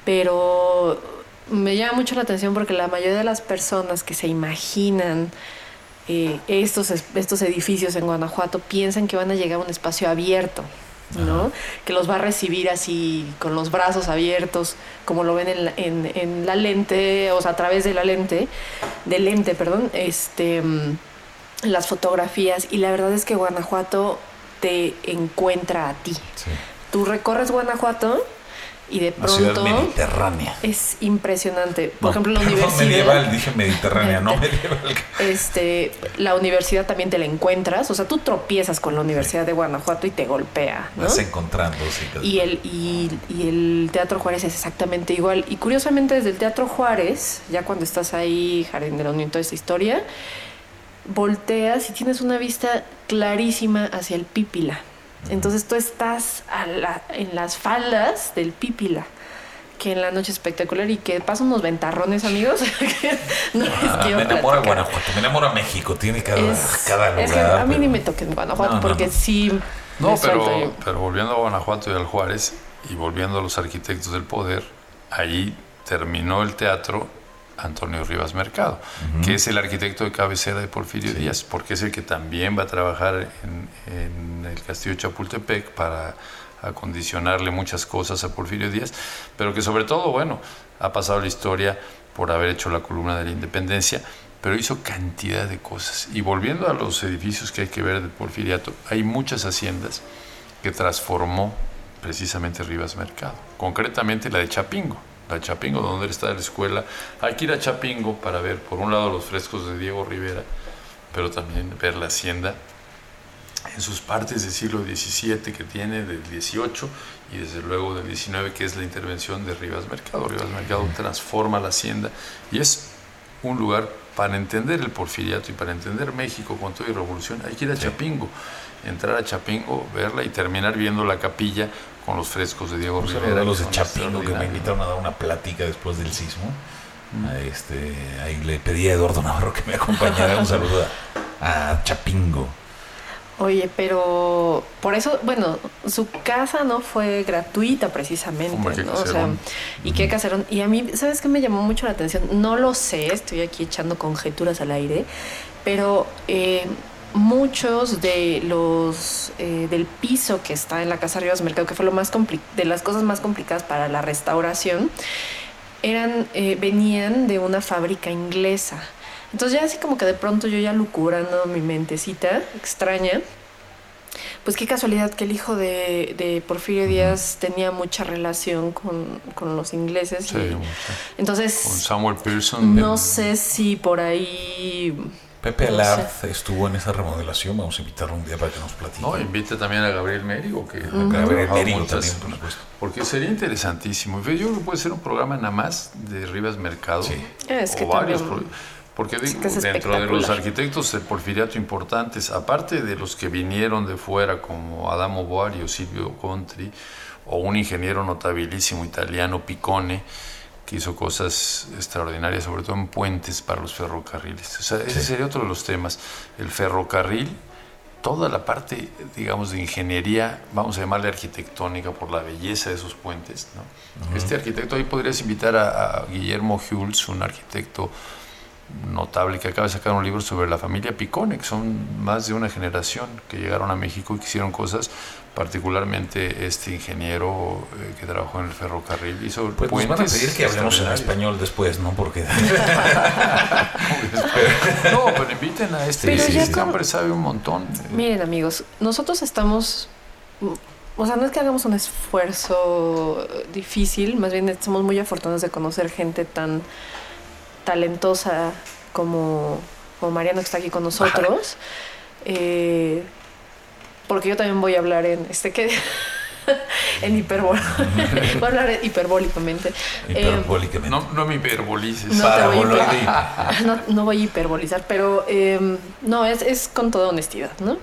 A: Pero me llama mucho la atención porque la mayoría de las personas que se imaginan eh, estos, es- estos edificios en Guanajuato piensan que van a llegar a un espacio abierto. ¿no? Que los va a recibir así con los brazos abiertos, como lo ven en la, en- en la lente, o sea, a través de la lente, del lente, perdón, este, mm, las fotografías. Y la verdad es que Guanajuato te encuentra a ti.
B: Sí.
A: Tú recorres Guanajuato y de
B: Una ciudad
A: pronto
B: mediterránea.
A: es impresionante. Por
B: No,
A: ejemplo, la universidad.
B: medieval, dije mediterránea, no medieval.
A: Este, la universidad también te la encuentras, o sea, tú tropiezas con la Universidad de Guanajuato y te golpea, ¿no?
B: Vas encontrando, sí.
A: Y el, y, y el Teatro Juárez es exactamente igual. Y curiosamente desde el Teatro Juárez, ya cuando estás ahí, Jardín de la Unión, toda esta historia, volteas y tienes una vista clarísima hacia el Pípila. Entonces tú estás a la- en las faldas del Pípila, que en la noche es espectacular y que pasan unos ventarrones, amigos. que no les
B: Ah,
A: quiero
B: me enamora
A: platicar.
B: Guanajuato, me enamora México, tiene cada,
A: Es,
B: cada lugar.
A: es que a mí
B: pero-
A: ni me toquen Guanajuato
B: No,
A: porque
B: no.
A: sí.
C: No, pero, pero volviendo a Guanajuato y al Juárez y volviendo a los arquitectos del poder, ahí terminó el teatro Antonio Rivas Mercado, que es el arquitecto de cabecera de Porfirio Díaz, porque es el que también va a trabajar en, en el castillo de Chapultepec para acondicionarle muchas cosas a Porfirio Díaz, pero que sobre todo, bueno, ha pasado la historia por haber hecho la columna de la independencia, pero hizo cantidad de cosas. Y volviendo a los edificios que hay que ver de Porfiriato, hay muchas haciendas que transformó precisamente Rivas Mercado, concretamente la de Chapingo. De Chapingo, donde está la escuela. Hay que ir a Chapingo para ver, por un lado, los frescos de Diego Rivera, pero también ver la hacienda en sus partes del siglo XVII que tiene, del XVIII y desde luego del XIX, que es la intervención de Rivas Mercado. Rivas Mercado transforma la hacienda y es un lugar para entender el porfiriato y para entender México con toda y revolución. Hay que ir a Chapingo, entrar a Chapingo, verla y terminar viendo la capilla con los frescos de Diego Rivera.
B: los de
C: son
B: Chapingo que me invitaron a dar una plática después del sismo. A Este, ahí le pedí a Eduardo Navarro que me acompañara. Un saludo a, a Chapingo.
A: Oye, pero por eso, bueno, su casa no fue gratuita precisamente,
C: Hombre,
A: ¿no? O sea, y qué caserón. Y a mí, ¿sabes qué me llamó mucho la atención? No lo sé, estoy aquí echando conjeturas al aire, pero eh, muchos de los eh, del piso que está en la casa Rivas Mercado, que fue lo más de las cosas más complicadas para la restauración, eran eh, venían de una fábrica inglesa. Entonces ya así como que de pronto yo ya lucubrando mi mentecita extraña, pues qué casualidad que el hijo de, de Porfirio Díaz tenía mucha relación con, con los ingleses.
C: Sí,
A: y-
C: con
A: entonces,
C: Samuel Pearson.
A: no sé si por ahí...
B: Pepe Alard estuvo en esa remodelación. Vamos a invitarlo un día para que nos platique.
C: No, invita también a Gabriel Mérigo, que ha
B: Gabriel
C: trabajado
B: Mérigo también, por supuesto.
C: Porque sería interesantísimo. Yo creo que puede ser un programa nada más de Rivas Mercado.
B: Sí.
A: Es que
C: o varios.
A: también-
C: Porque digo,
A: que es
C: dentro de los arquitectos del porfiriato importantes, aparte de los que vinieron de fuera como Adamo Boari o Silvio Contri, o un ingeniero notabilísimo italiano, Piccone, que hizo cosas extraordinarias, sobre todo en puentes para los ferrocarriles. O sea, ese sería otro de los temas. El ferrocarril, toda la parte, digamos, de ingeniería, vamos a llamarle arquitectónica por la belleza de esos puentes. ¿no? Este arquitecto, ahí podrías invitar a, a Guillermo Hules, un arquitecto notable que acaba de sacar un libro sobre la familia Picone, que son más de una generación que llegaron a México y que hicieron cosas, particularmente este ingeniero eh, que trabajó en el ferrocarril, hizo
B: Pues nos van a
C: puentes
B: pedir que hablemos en español después, ¿no? Porque
C: No, pero inviten a este,
A: Pero ya
C: este
A: como-
C: hombre sabe un montón.
A: Miren amigos, nosotros estamos, o sea, no es que hagamos un esfuerzo difícil, más bien somos muy afortunados de conocer gente tan talentosa como, como Mariano que está aquí con nosotros. Eh, porque yo también voy a hablar en este que en hiperbol. voy a hablar hiperbólicamente. Eh,
B: Hiperbólicamente.
C: No, no me hiperbolices.
A: no, te voy hiper- no, no voy a hiperbolizar, pero eh, no, es, es con toda honestidad, ¿no?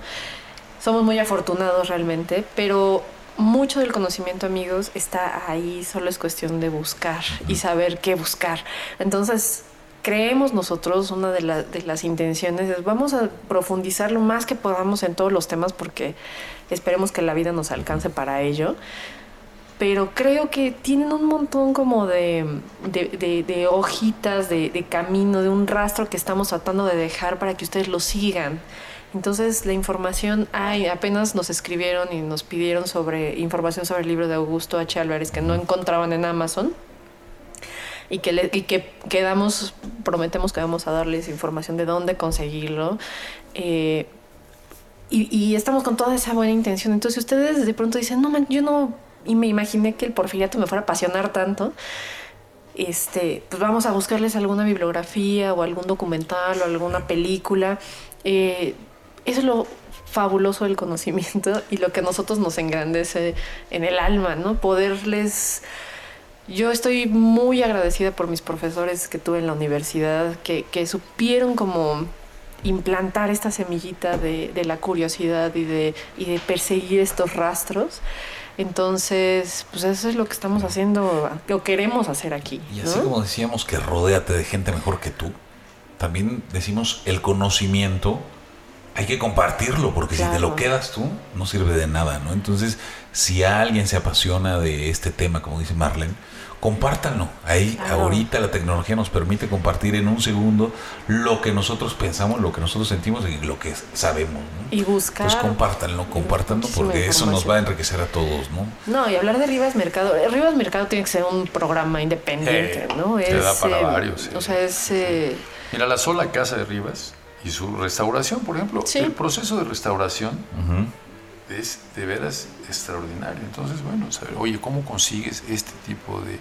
A: Somos muy afortunados realmente, pero mucho del conocimiento, amigos, está ahí, solo es cuestión de buscar y saber qué buscar. Entonces, creemos nosotros, una de, la- de las intenciones es vamos a profundizar lo más que podamos en todos los temas porque esperemos que la vida nos alcance para ello pero creo que tienen un montón como de, hojitas, de, de camino, de un rastro que estamos tratando de dejar para que ustedes lo sigan. Entonces la información, ay, apenas nos escribieron y nos pidieron sobre información sobre el libro de Augusto H. Álvarez que no encontraban en Amazon y que, le- y que quedamos, prometemos que vamos a darles información de dónde conseguirlo. Eh, y, y estamos con toda esa buena intención. Entonces, ustedes de pronto dicen, no, man, yo no y me imaginé que el porfiriato me fuera a apasionar tanto, este, pues vamos a buscarles alguna bibliografía o algún documental o alguna película. Eh, eso es lo fabuloso del conocimiento y lo que a nosotros nos engrandece en el alma, ¿no? Poderles... Yo estoy muy agradecida por mis profesores que tuve en la universidad, que, que supieron como implantar esta semillita de, de la curiosidad y de, y de perseguir estos rastros. Entonces, pues eso es lo que estamos haciendo, lo queremos hacer aquí.
B: Y así
A: ¿no?
B: como decíamos que rodéate de gente mejor que tú, también decimos el conocimiento hay que compartirlo, porque si te lo quedas tú, no sirve de nada, ¿no? Entonces, si alguien se apasiona de este tema, como dice Marlene, compártanlo. Ahí,
A: Claro.
B: ahorita la tecnología nos permite compartir en un segundo lo que nosotros pensamos, lo que nosotros sentimos y lo que sabemos, ¿no?
A: Y buscar.
B: Pues compártanlo, compártanlo, porque eso nos va a enriquecer a todos, ¿no?
A: No, y hablar de Rivas Mercado. eh, Rivas Mercado tiene que ser un programa independiente,
C: Eh,
A: ¿no?
C: te da para
A: eh,
C: varios, sí.
A: O sea, es. eh,
C: Mira, la sola casa de Rivas y su restauración, por ejemplo,
A: Sí.
C: el proceso de restauración. Es de veras extraordinario. Entonces, bueno, saber, oye, ¿cómo consigues este tipo de,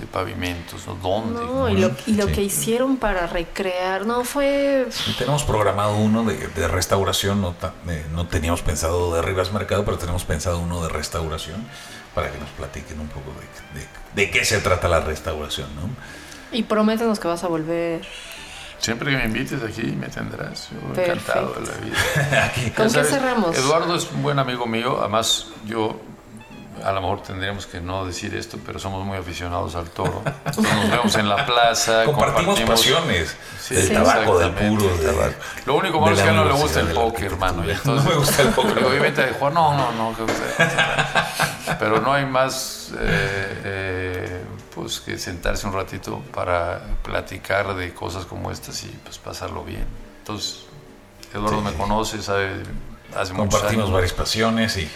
C: de pavimentos? ¿no? ¿Dónde?
A: no, y lo, y lo
B: Sí.
A: que hicieron para recrear, no fue.
B: Tenemos programado uno de, de restauración, no, eh, no teníamos pensado de Rivas Mercado, pero tenemos pensado uno de restauración para que nos platiquen un poco de, de- de qué se trata la restauración, ¿no?
A: Y prométenos que vas a volver.
C: Siempre que me invites aquí me tendrás. Yo encantado de la vida.
B: Aquí.
A: ¿Con qué cerramos?
C: Eduardo es un buen amigo mío, además yo a lo mejor tendríamos que no decir esto, pero somos muy aficionados al toro. Entonces nos vemos en la plaza,
B: Compartimos pasiones
C: Sí,
B: del
C: sí,
B: tabaco, del puro,
C: del
B: de-
C: tabaco. Lo único malo es que no le gusta el póker, hermano. y entonces,
B: No me gusta el póker.
C: le digo, "Vente a jugar. No, no, no. que usted- Pero no hay más eh, eh, pues que sentarse un ratito para platicar de cosas como estas y pues pasarlo bien. Entonces, Eduardo
B: Sí.
C: me conoce, sabe, hace
B: Compartimos
C: años.
B: varias pasiones y,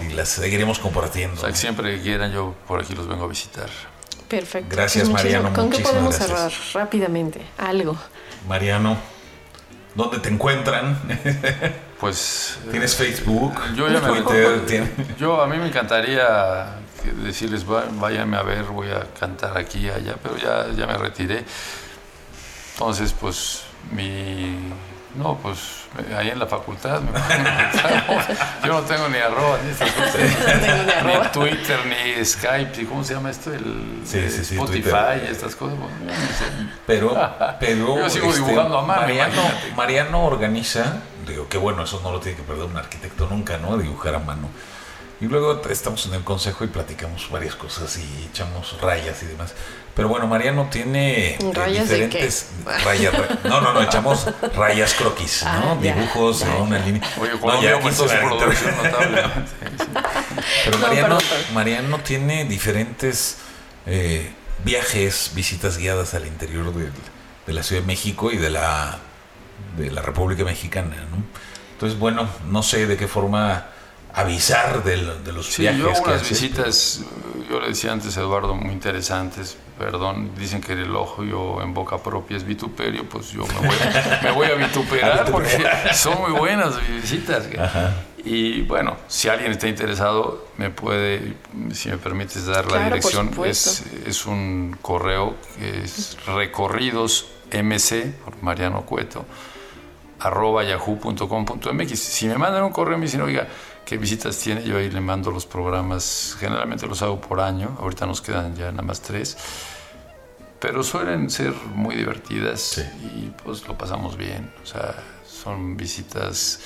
B: y las seguiremos compartiendo.
C: O sea, que siempre que quieran, yo por aquí los vengo a visitar.
A: Perfecto.
B: Gracias, Mariano,
A: ¿Con qué podemos
B: gracias.
A: cerrar? Rápidamente. Algo.
B: Mariano, ¿dónde te encuentran?
C: Pues. eh,
B: ¿Tienes Facebook?
C: Yo ya me
B: Twitter, ¿tienes-
C: Yo a mí me encantaría que decirles "Va- váyanme a ver, voy a cantar aquí y allá, pero ya, ya me retiré. Entonces, pues mi no, pues ahí en la facultad me yo no tengo ni arroba ni estas cosas.
A: No ni
C: Twitter, ni Skype, ¿y ¿cómo se llama esto? El
B: Sí, sí, sí,
C: Spotify y estas cosas. Bueno, yo no sé.
B: Pero, pero este,
C: Yo sigo dibujando a mano,
B: Mariano. Mariano organiza, digo que bueno, eso no lo tiene que perder un arquitecto nunca, ¿no? Dibujar a mano. Y luego estamos en el consejo y platicamos varias cosas y echamos rayas y demás. Pero bueno, Mariano tiene eh,
A: ¿Rayas de
B: diferentes rayas. ra- No, no, no, echamos rayas croquis, ¿no?
A: Ah, ya,
B: Dibujos
A: ya,
B: en una
A: ya.
B: línea.
C: Oye,
B: No,
C: cuando
B: ya
C: yo
B: quiso
C: aumentó su producción sí.
B: Pero
A: No,
B: Mariano. Mariano tiene diferentes eh, viajes, visitas guiadas al interior del- de, la Ciudad de México y de la, de la República Mexicana. ¿no? Entonces, bueno, no sé de qué forma avisar de, los
C: Sí,
B: viajes
C: yo hago
B: que
C: unas
B: haces.
C: visitas, yo le decía antes a Eduardo, muy interesantes, perdón, dicen que el elogio en boca propia es vituperio, pues yo me voy, me voy a vituperar porque son muy buenas mis visitas. Y bueno, si alguien está interesado, me puede, si me permites dar la
A: Claro,
C: dirección, es, es un correo que es recorridos mc, por Mariano Cueto, arroba yahoo.com.mx. Si me mandan un correo y me dicen, oiga, qué visitas tiene. Yo ahí le mando los programas, generalmente los hago por año, ahorita nos quedan ya nada más tres, pero suelen ser muy divertidas y pues lo pasamos bien. O sea, son visitas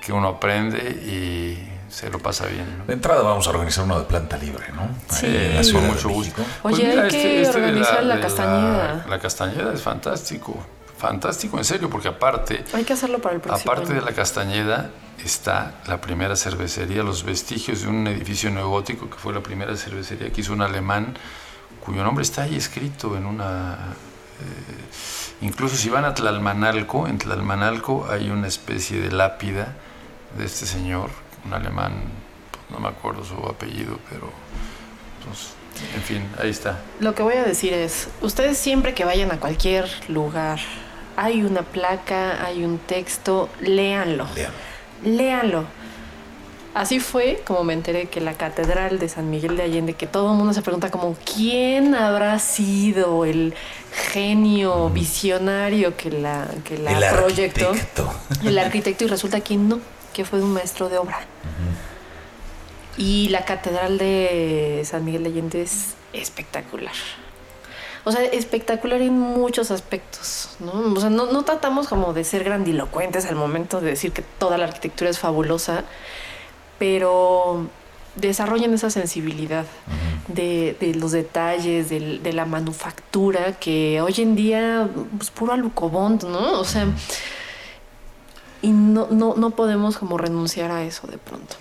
C: que uno aprende y se lo pasa bien.
B: De entrada vamos a organizar uno de planta libre, ¿no?
A: Sí.
B: en la
A: Con
B: Ciudad
C: mucho
B: México.
A: Oye,
C: Pues mira,
A: hay que organizar la, castañeda.
C: La, Castañeda es fantástico, fantástico, en serio, porque aparte,
A: Hay que hacerlo para el próximo
C: aparte de la Castañeda está la primera cervecería, los vestigios de un edificio neogótico que fue la primera cervecería que hizo un alemán, cuyo nombre está ahí escrito en una... eh, incluso si van a Tlalmanalco, en Tlalmanalco hay una especie de lápida de este señor, un alemán, no me acuerdo su apellido, pero... pues, en fin, ahí está.
A: Lo que voy a decir es, ustedes siempre que vayan a cualquier lugar, hay una placa, hay un texto, léanlo. Léanlo. Así fue como me enteré que la catedral de San Miguel de Allende, que todo el mundo se pregunta como, ¿quién habrá sido el genio visionario que la, que la
B: El
A: proyectó?
B: arquitecto.
A: El arquitecto y resulta que no, que fue un maestro de obra. Y la catedral de San Miguel de Allende es espectacular. O sea, espectacular en muchos aspectos, ¿no? O sea, no, no tratamos como de ser grandilocuentes al momento de decir que toda la arquitectura es fabulosa, pero desarrollan esa sensibilidad de, de los detalles, de, la manufactura, que hoy en día, pues puro alucobond, ¿no? O sea, y no, no, no podemos como renunciar a eso de pronto.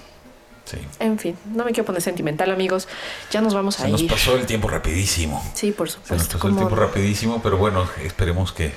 B: Sí.
A: En fin, no me quiero poner sentimental, amigos. Ya nos vamos a
B: Se nos
A: ir.
B: pasó el tiempo rapidísimo.
A: Sí, por
B: Se nos
A: supuesto.
B: pasó el tiempo rapidísimo, pero bueno, esperemos que...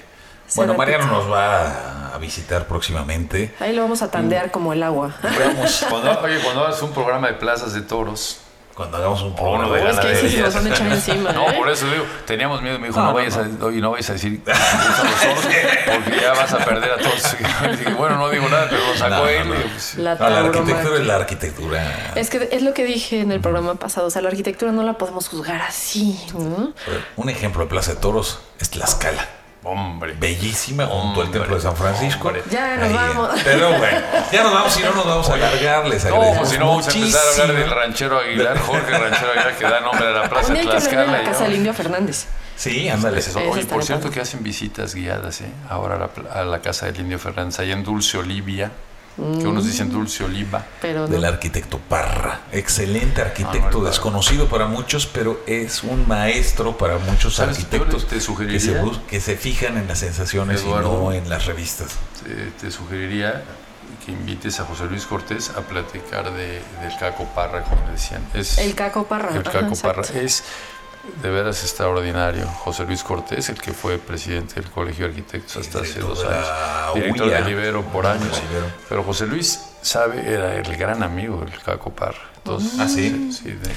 A: Se
B: Bueno,
A: repite.
B: Mariano nos va a visitar próximamente.
A: Ahí lo vamos a tandear como el agua.
B: Veamos
C: Cuando, oye, cuando hagas un programa de plazas de toros,
B: cuando hagamos un
C: uno
B: programa
C: de
B: de
A: es que ahí sí se
B: ganadería.
A: nos van a echar encima.
C: No,
A: ¿eh?
C: por eso digo, teníamos miedo. Me dijo,
B: No,
C: no,
B: no,
C: vayas A, oye, no vayas a decir porque ya vas a perder a todos. Y dije, bueno, no digo nada, pero lo sacó
B: No, no,
C: él.
B: no.
C: pues,
A: La
B: No, la arquitectura es la arquitectura.
A: Es que es lo que dije en el programa pasado. O sea, la arquitectura no la podemos juzgar así, ¿no?
B: Un ejemplo de Plaza de Toros es Tlaxcala.
C: Hombre.
B: Bellísima junto al templo de San Francisco.
C: hombre.
A: Ya nos vamos.
B: Pero bueno, ya nos vamos, si no nos vamos a alargar. Les agradecemos
C: pues si no vamos a empezar a hablar del ranchero Aguilar, Jorge Ranchero Aguilar, que da nombre a la plaza
A: hay que de
C: Tlaxcala.
A: la casa del Indio Fernández.
B: Sí, ándale.
C: Es eso. Oye, por cierto que hacen visitas guiadas, ¿eh? Ahora a la, pla- a la casa del Indio Fernández, allá en Dulce Olivia, que unos dicen Dulce Oliva.
A: Pero
B: Del arquitecto Parra. Excelente
C: Ah,
B: arquitecto,
C: no, el
B: desconocido para muchos, pero es un maestro para muchos arquitectos
C: te
B: que, se, bus- que se fijan en las sensaciones
C: Eduardo.
B: y no en las revistas.
C: Te, te sugeriría que invites a José Luis Cortés a platicar de, del Caco Parra, como le decían. Es,
A: El Caco Parra.
C: El
A: ajá,
C: Caco Parra
A: exacto.
C: es de veras extraordinario. José Luis Cortés, el que fue presidente del Colegio de Arquitectos hasta hace dos
B: de
C: años, director
B: UIA.
C: del Ibero por
B: De
C: años. Pero José Luis sabe, era el gran amigo del Caco Parra. Entonces,
B: Ah, ¿sí?
C: sí, de-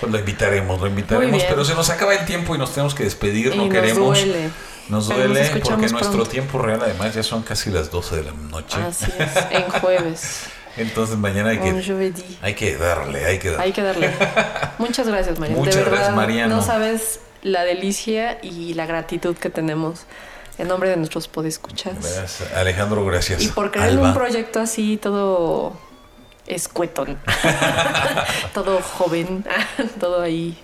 B: Pues lo invitaremos, lo invitaremos, pero se nos acaba el tiempo y nos tenemos que despedir,
A: Y
B: no
A: nos
B: queremos.
A: duele.
B: Nos duele porque nuestro tiempo real además ya son casi las 12 de la noche.
A: Así es, en jueves.
B: Entonces mañana hay que, hay que darle, hay que darle.
A: Hay que darle. Muchas gracias, Mariano.
B: Muchas
A: de verdad,
B: gracias, Mariano.
A: No sabes la delicia y la gratitud que tenemos en nombre de nuestros podescuchas.
B: Gracias, Alejandro, gracias.
A: Y por crear
B: Alba.
A: un proyecto así todo escuetón. todo joven. todo ahí.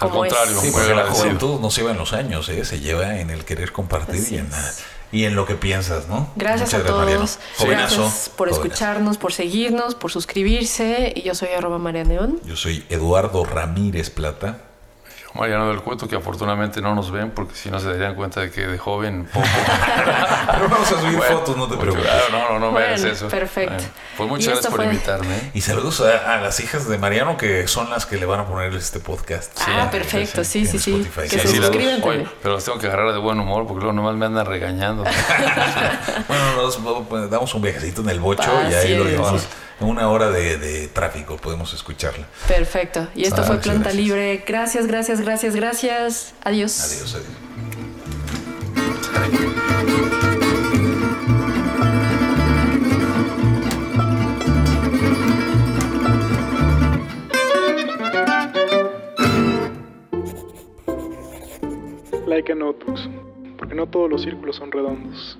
C: Al contrario,
B: Sí, la juventud no se lleva en los años, ¿eh? se lleva en el querer compartir
A: Así
B: y en,
A: es.
B: la- y en lo que piensas, ¿no?
A: Gracias
B: Muchas
A: a todos.
B: Jovenazo,
A: Gracias por
B: jovenazo.
A: escucharnos, por seguirnos, por suscribirse. Y yo soy arroba María Neón.
B: Yo soy Eduardo Ramírez Plata.
C: Mariano del Cueto, que afortunadamente no nos ven, porque si no se darían cuenta de que de joven poco.
B: Pero vamos a subir
C: Bueno,
B: fotos, no te preocupes.
C: No, no, no me hagas
A: Bueno,
C: eso.
A: perfecto.
C: Bueno, pues muchas gracias por
A: fue-
C: invitarme.
B: Y saludos a, a las hijas de Mariano, que son las que le van a poner este podcast.
A: ah, perfecto. Sí, sí, sí. Que se suscriban
C: Oye, pero los tengo que agarrar de buen humor porque luego nomás me andan regañando.
B: Bueno, nos pues, damos un viajecito en el bocho y ahí lo llevamos. En una hora de, de tráfico podemos escucharla.
A: Perfecto. Y esto
B: Ah,
A: fue Planta
B: gracias.
A: Libre. Gracias, gracias, gracias, gracias. Adiós.
B: Adiós, adiós.
D: Like a notebooks, porque no todos los círculos son redondos.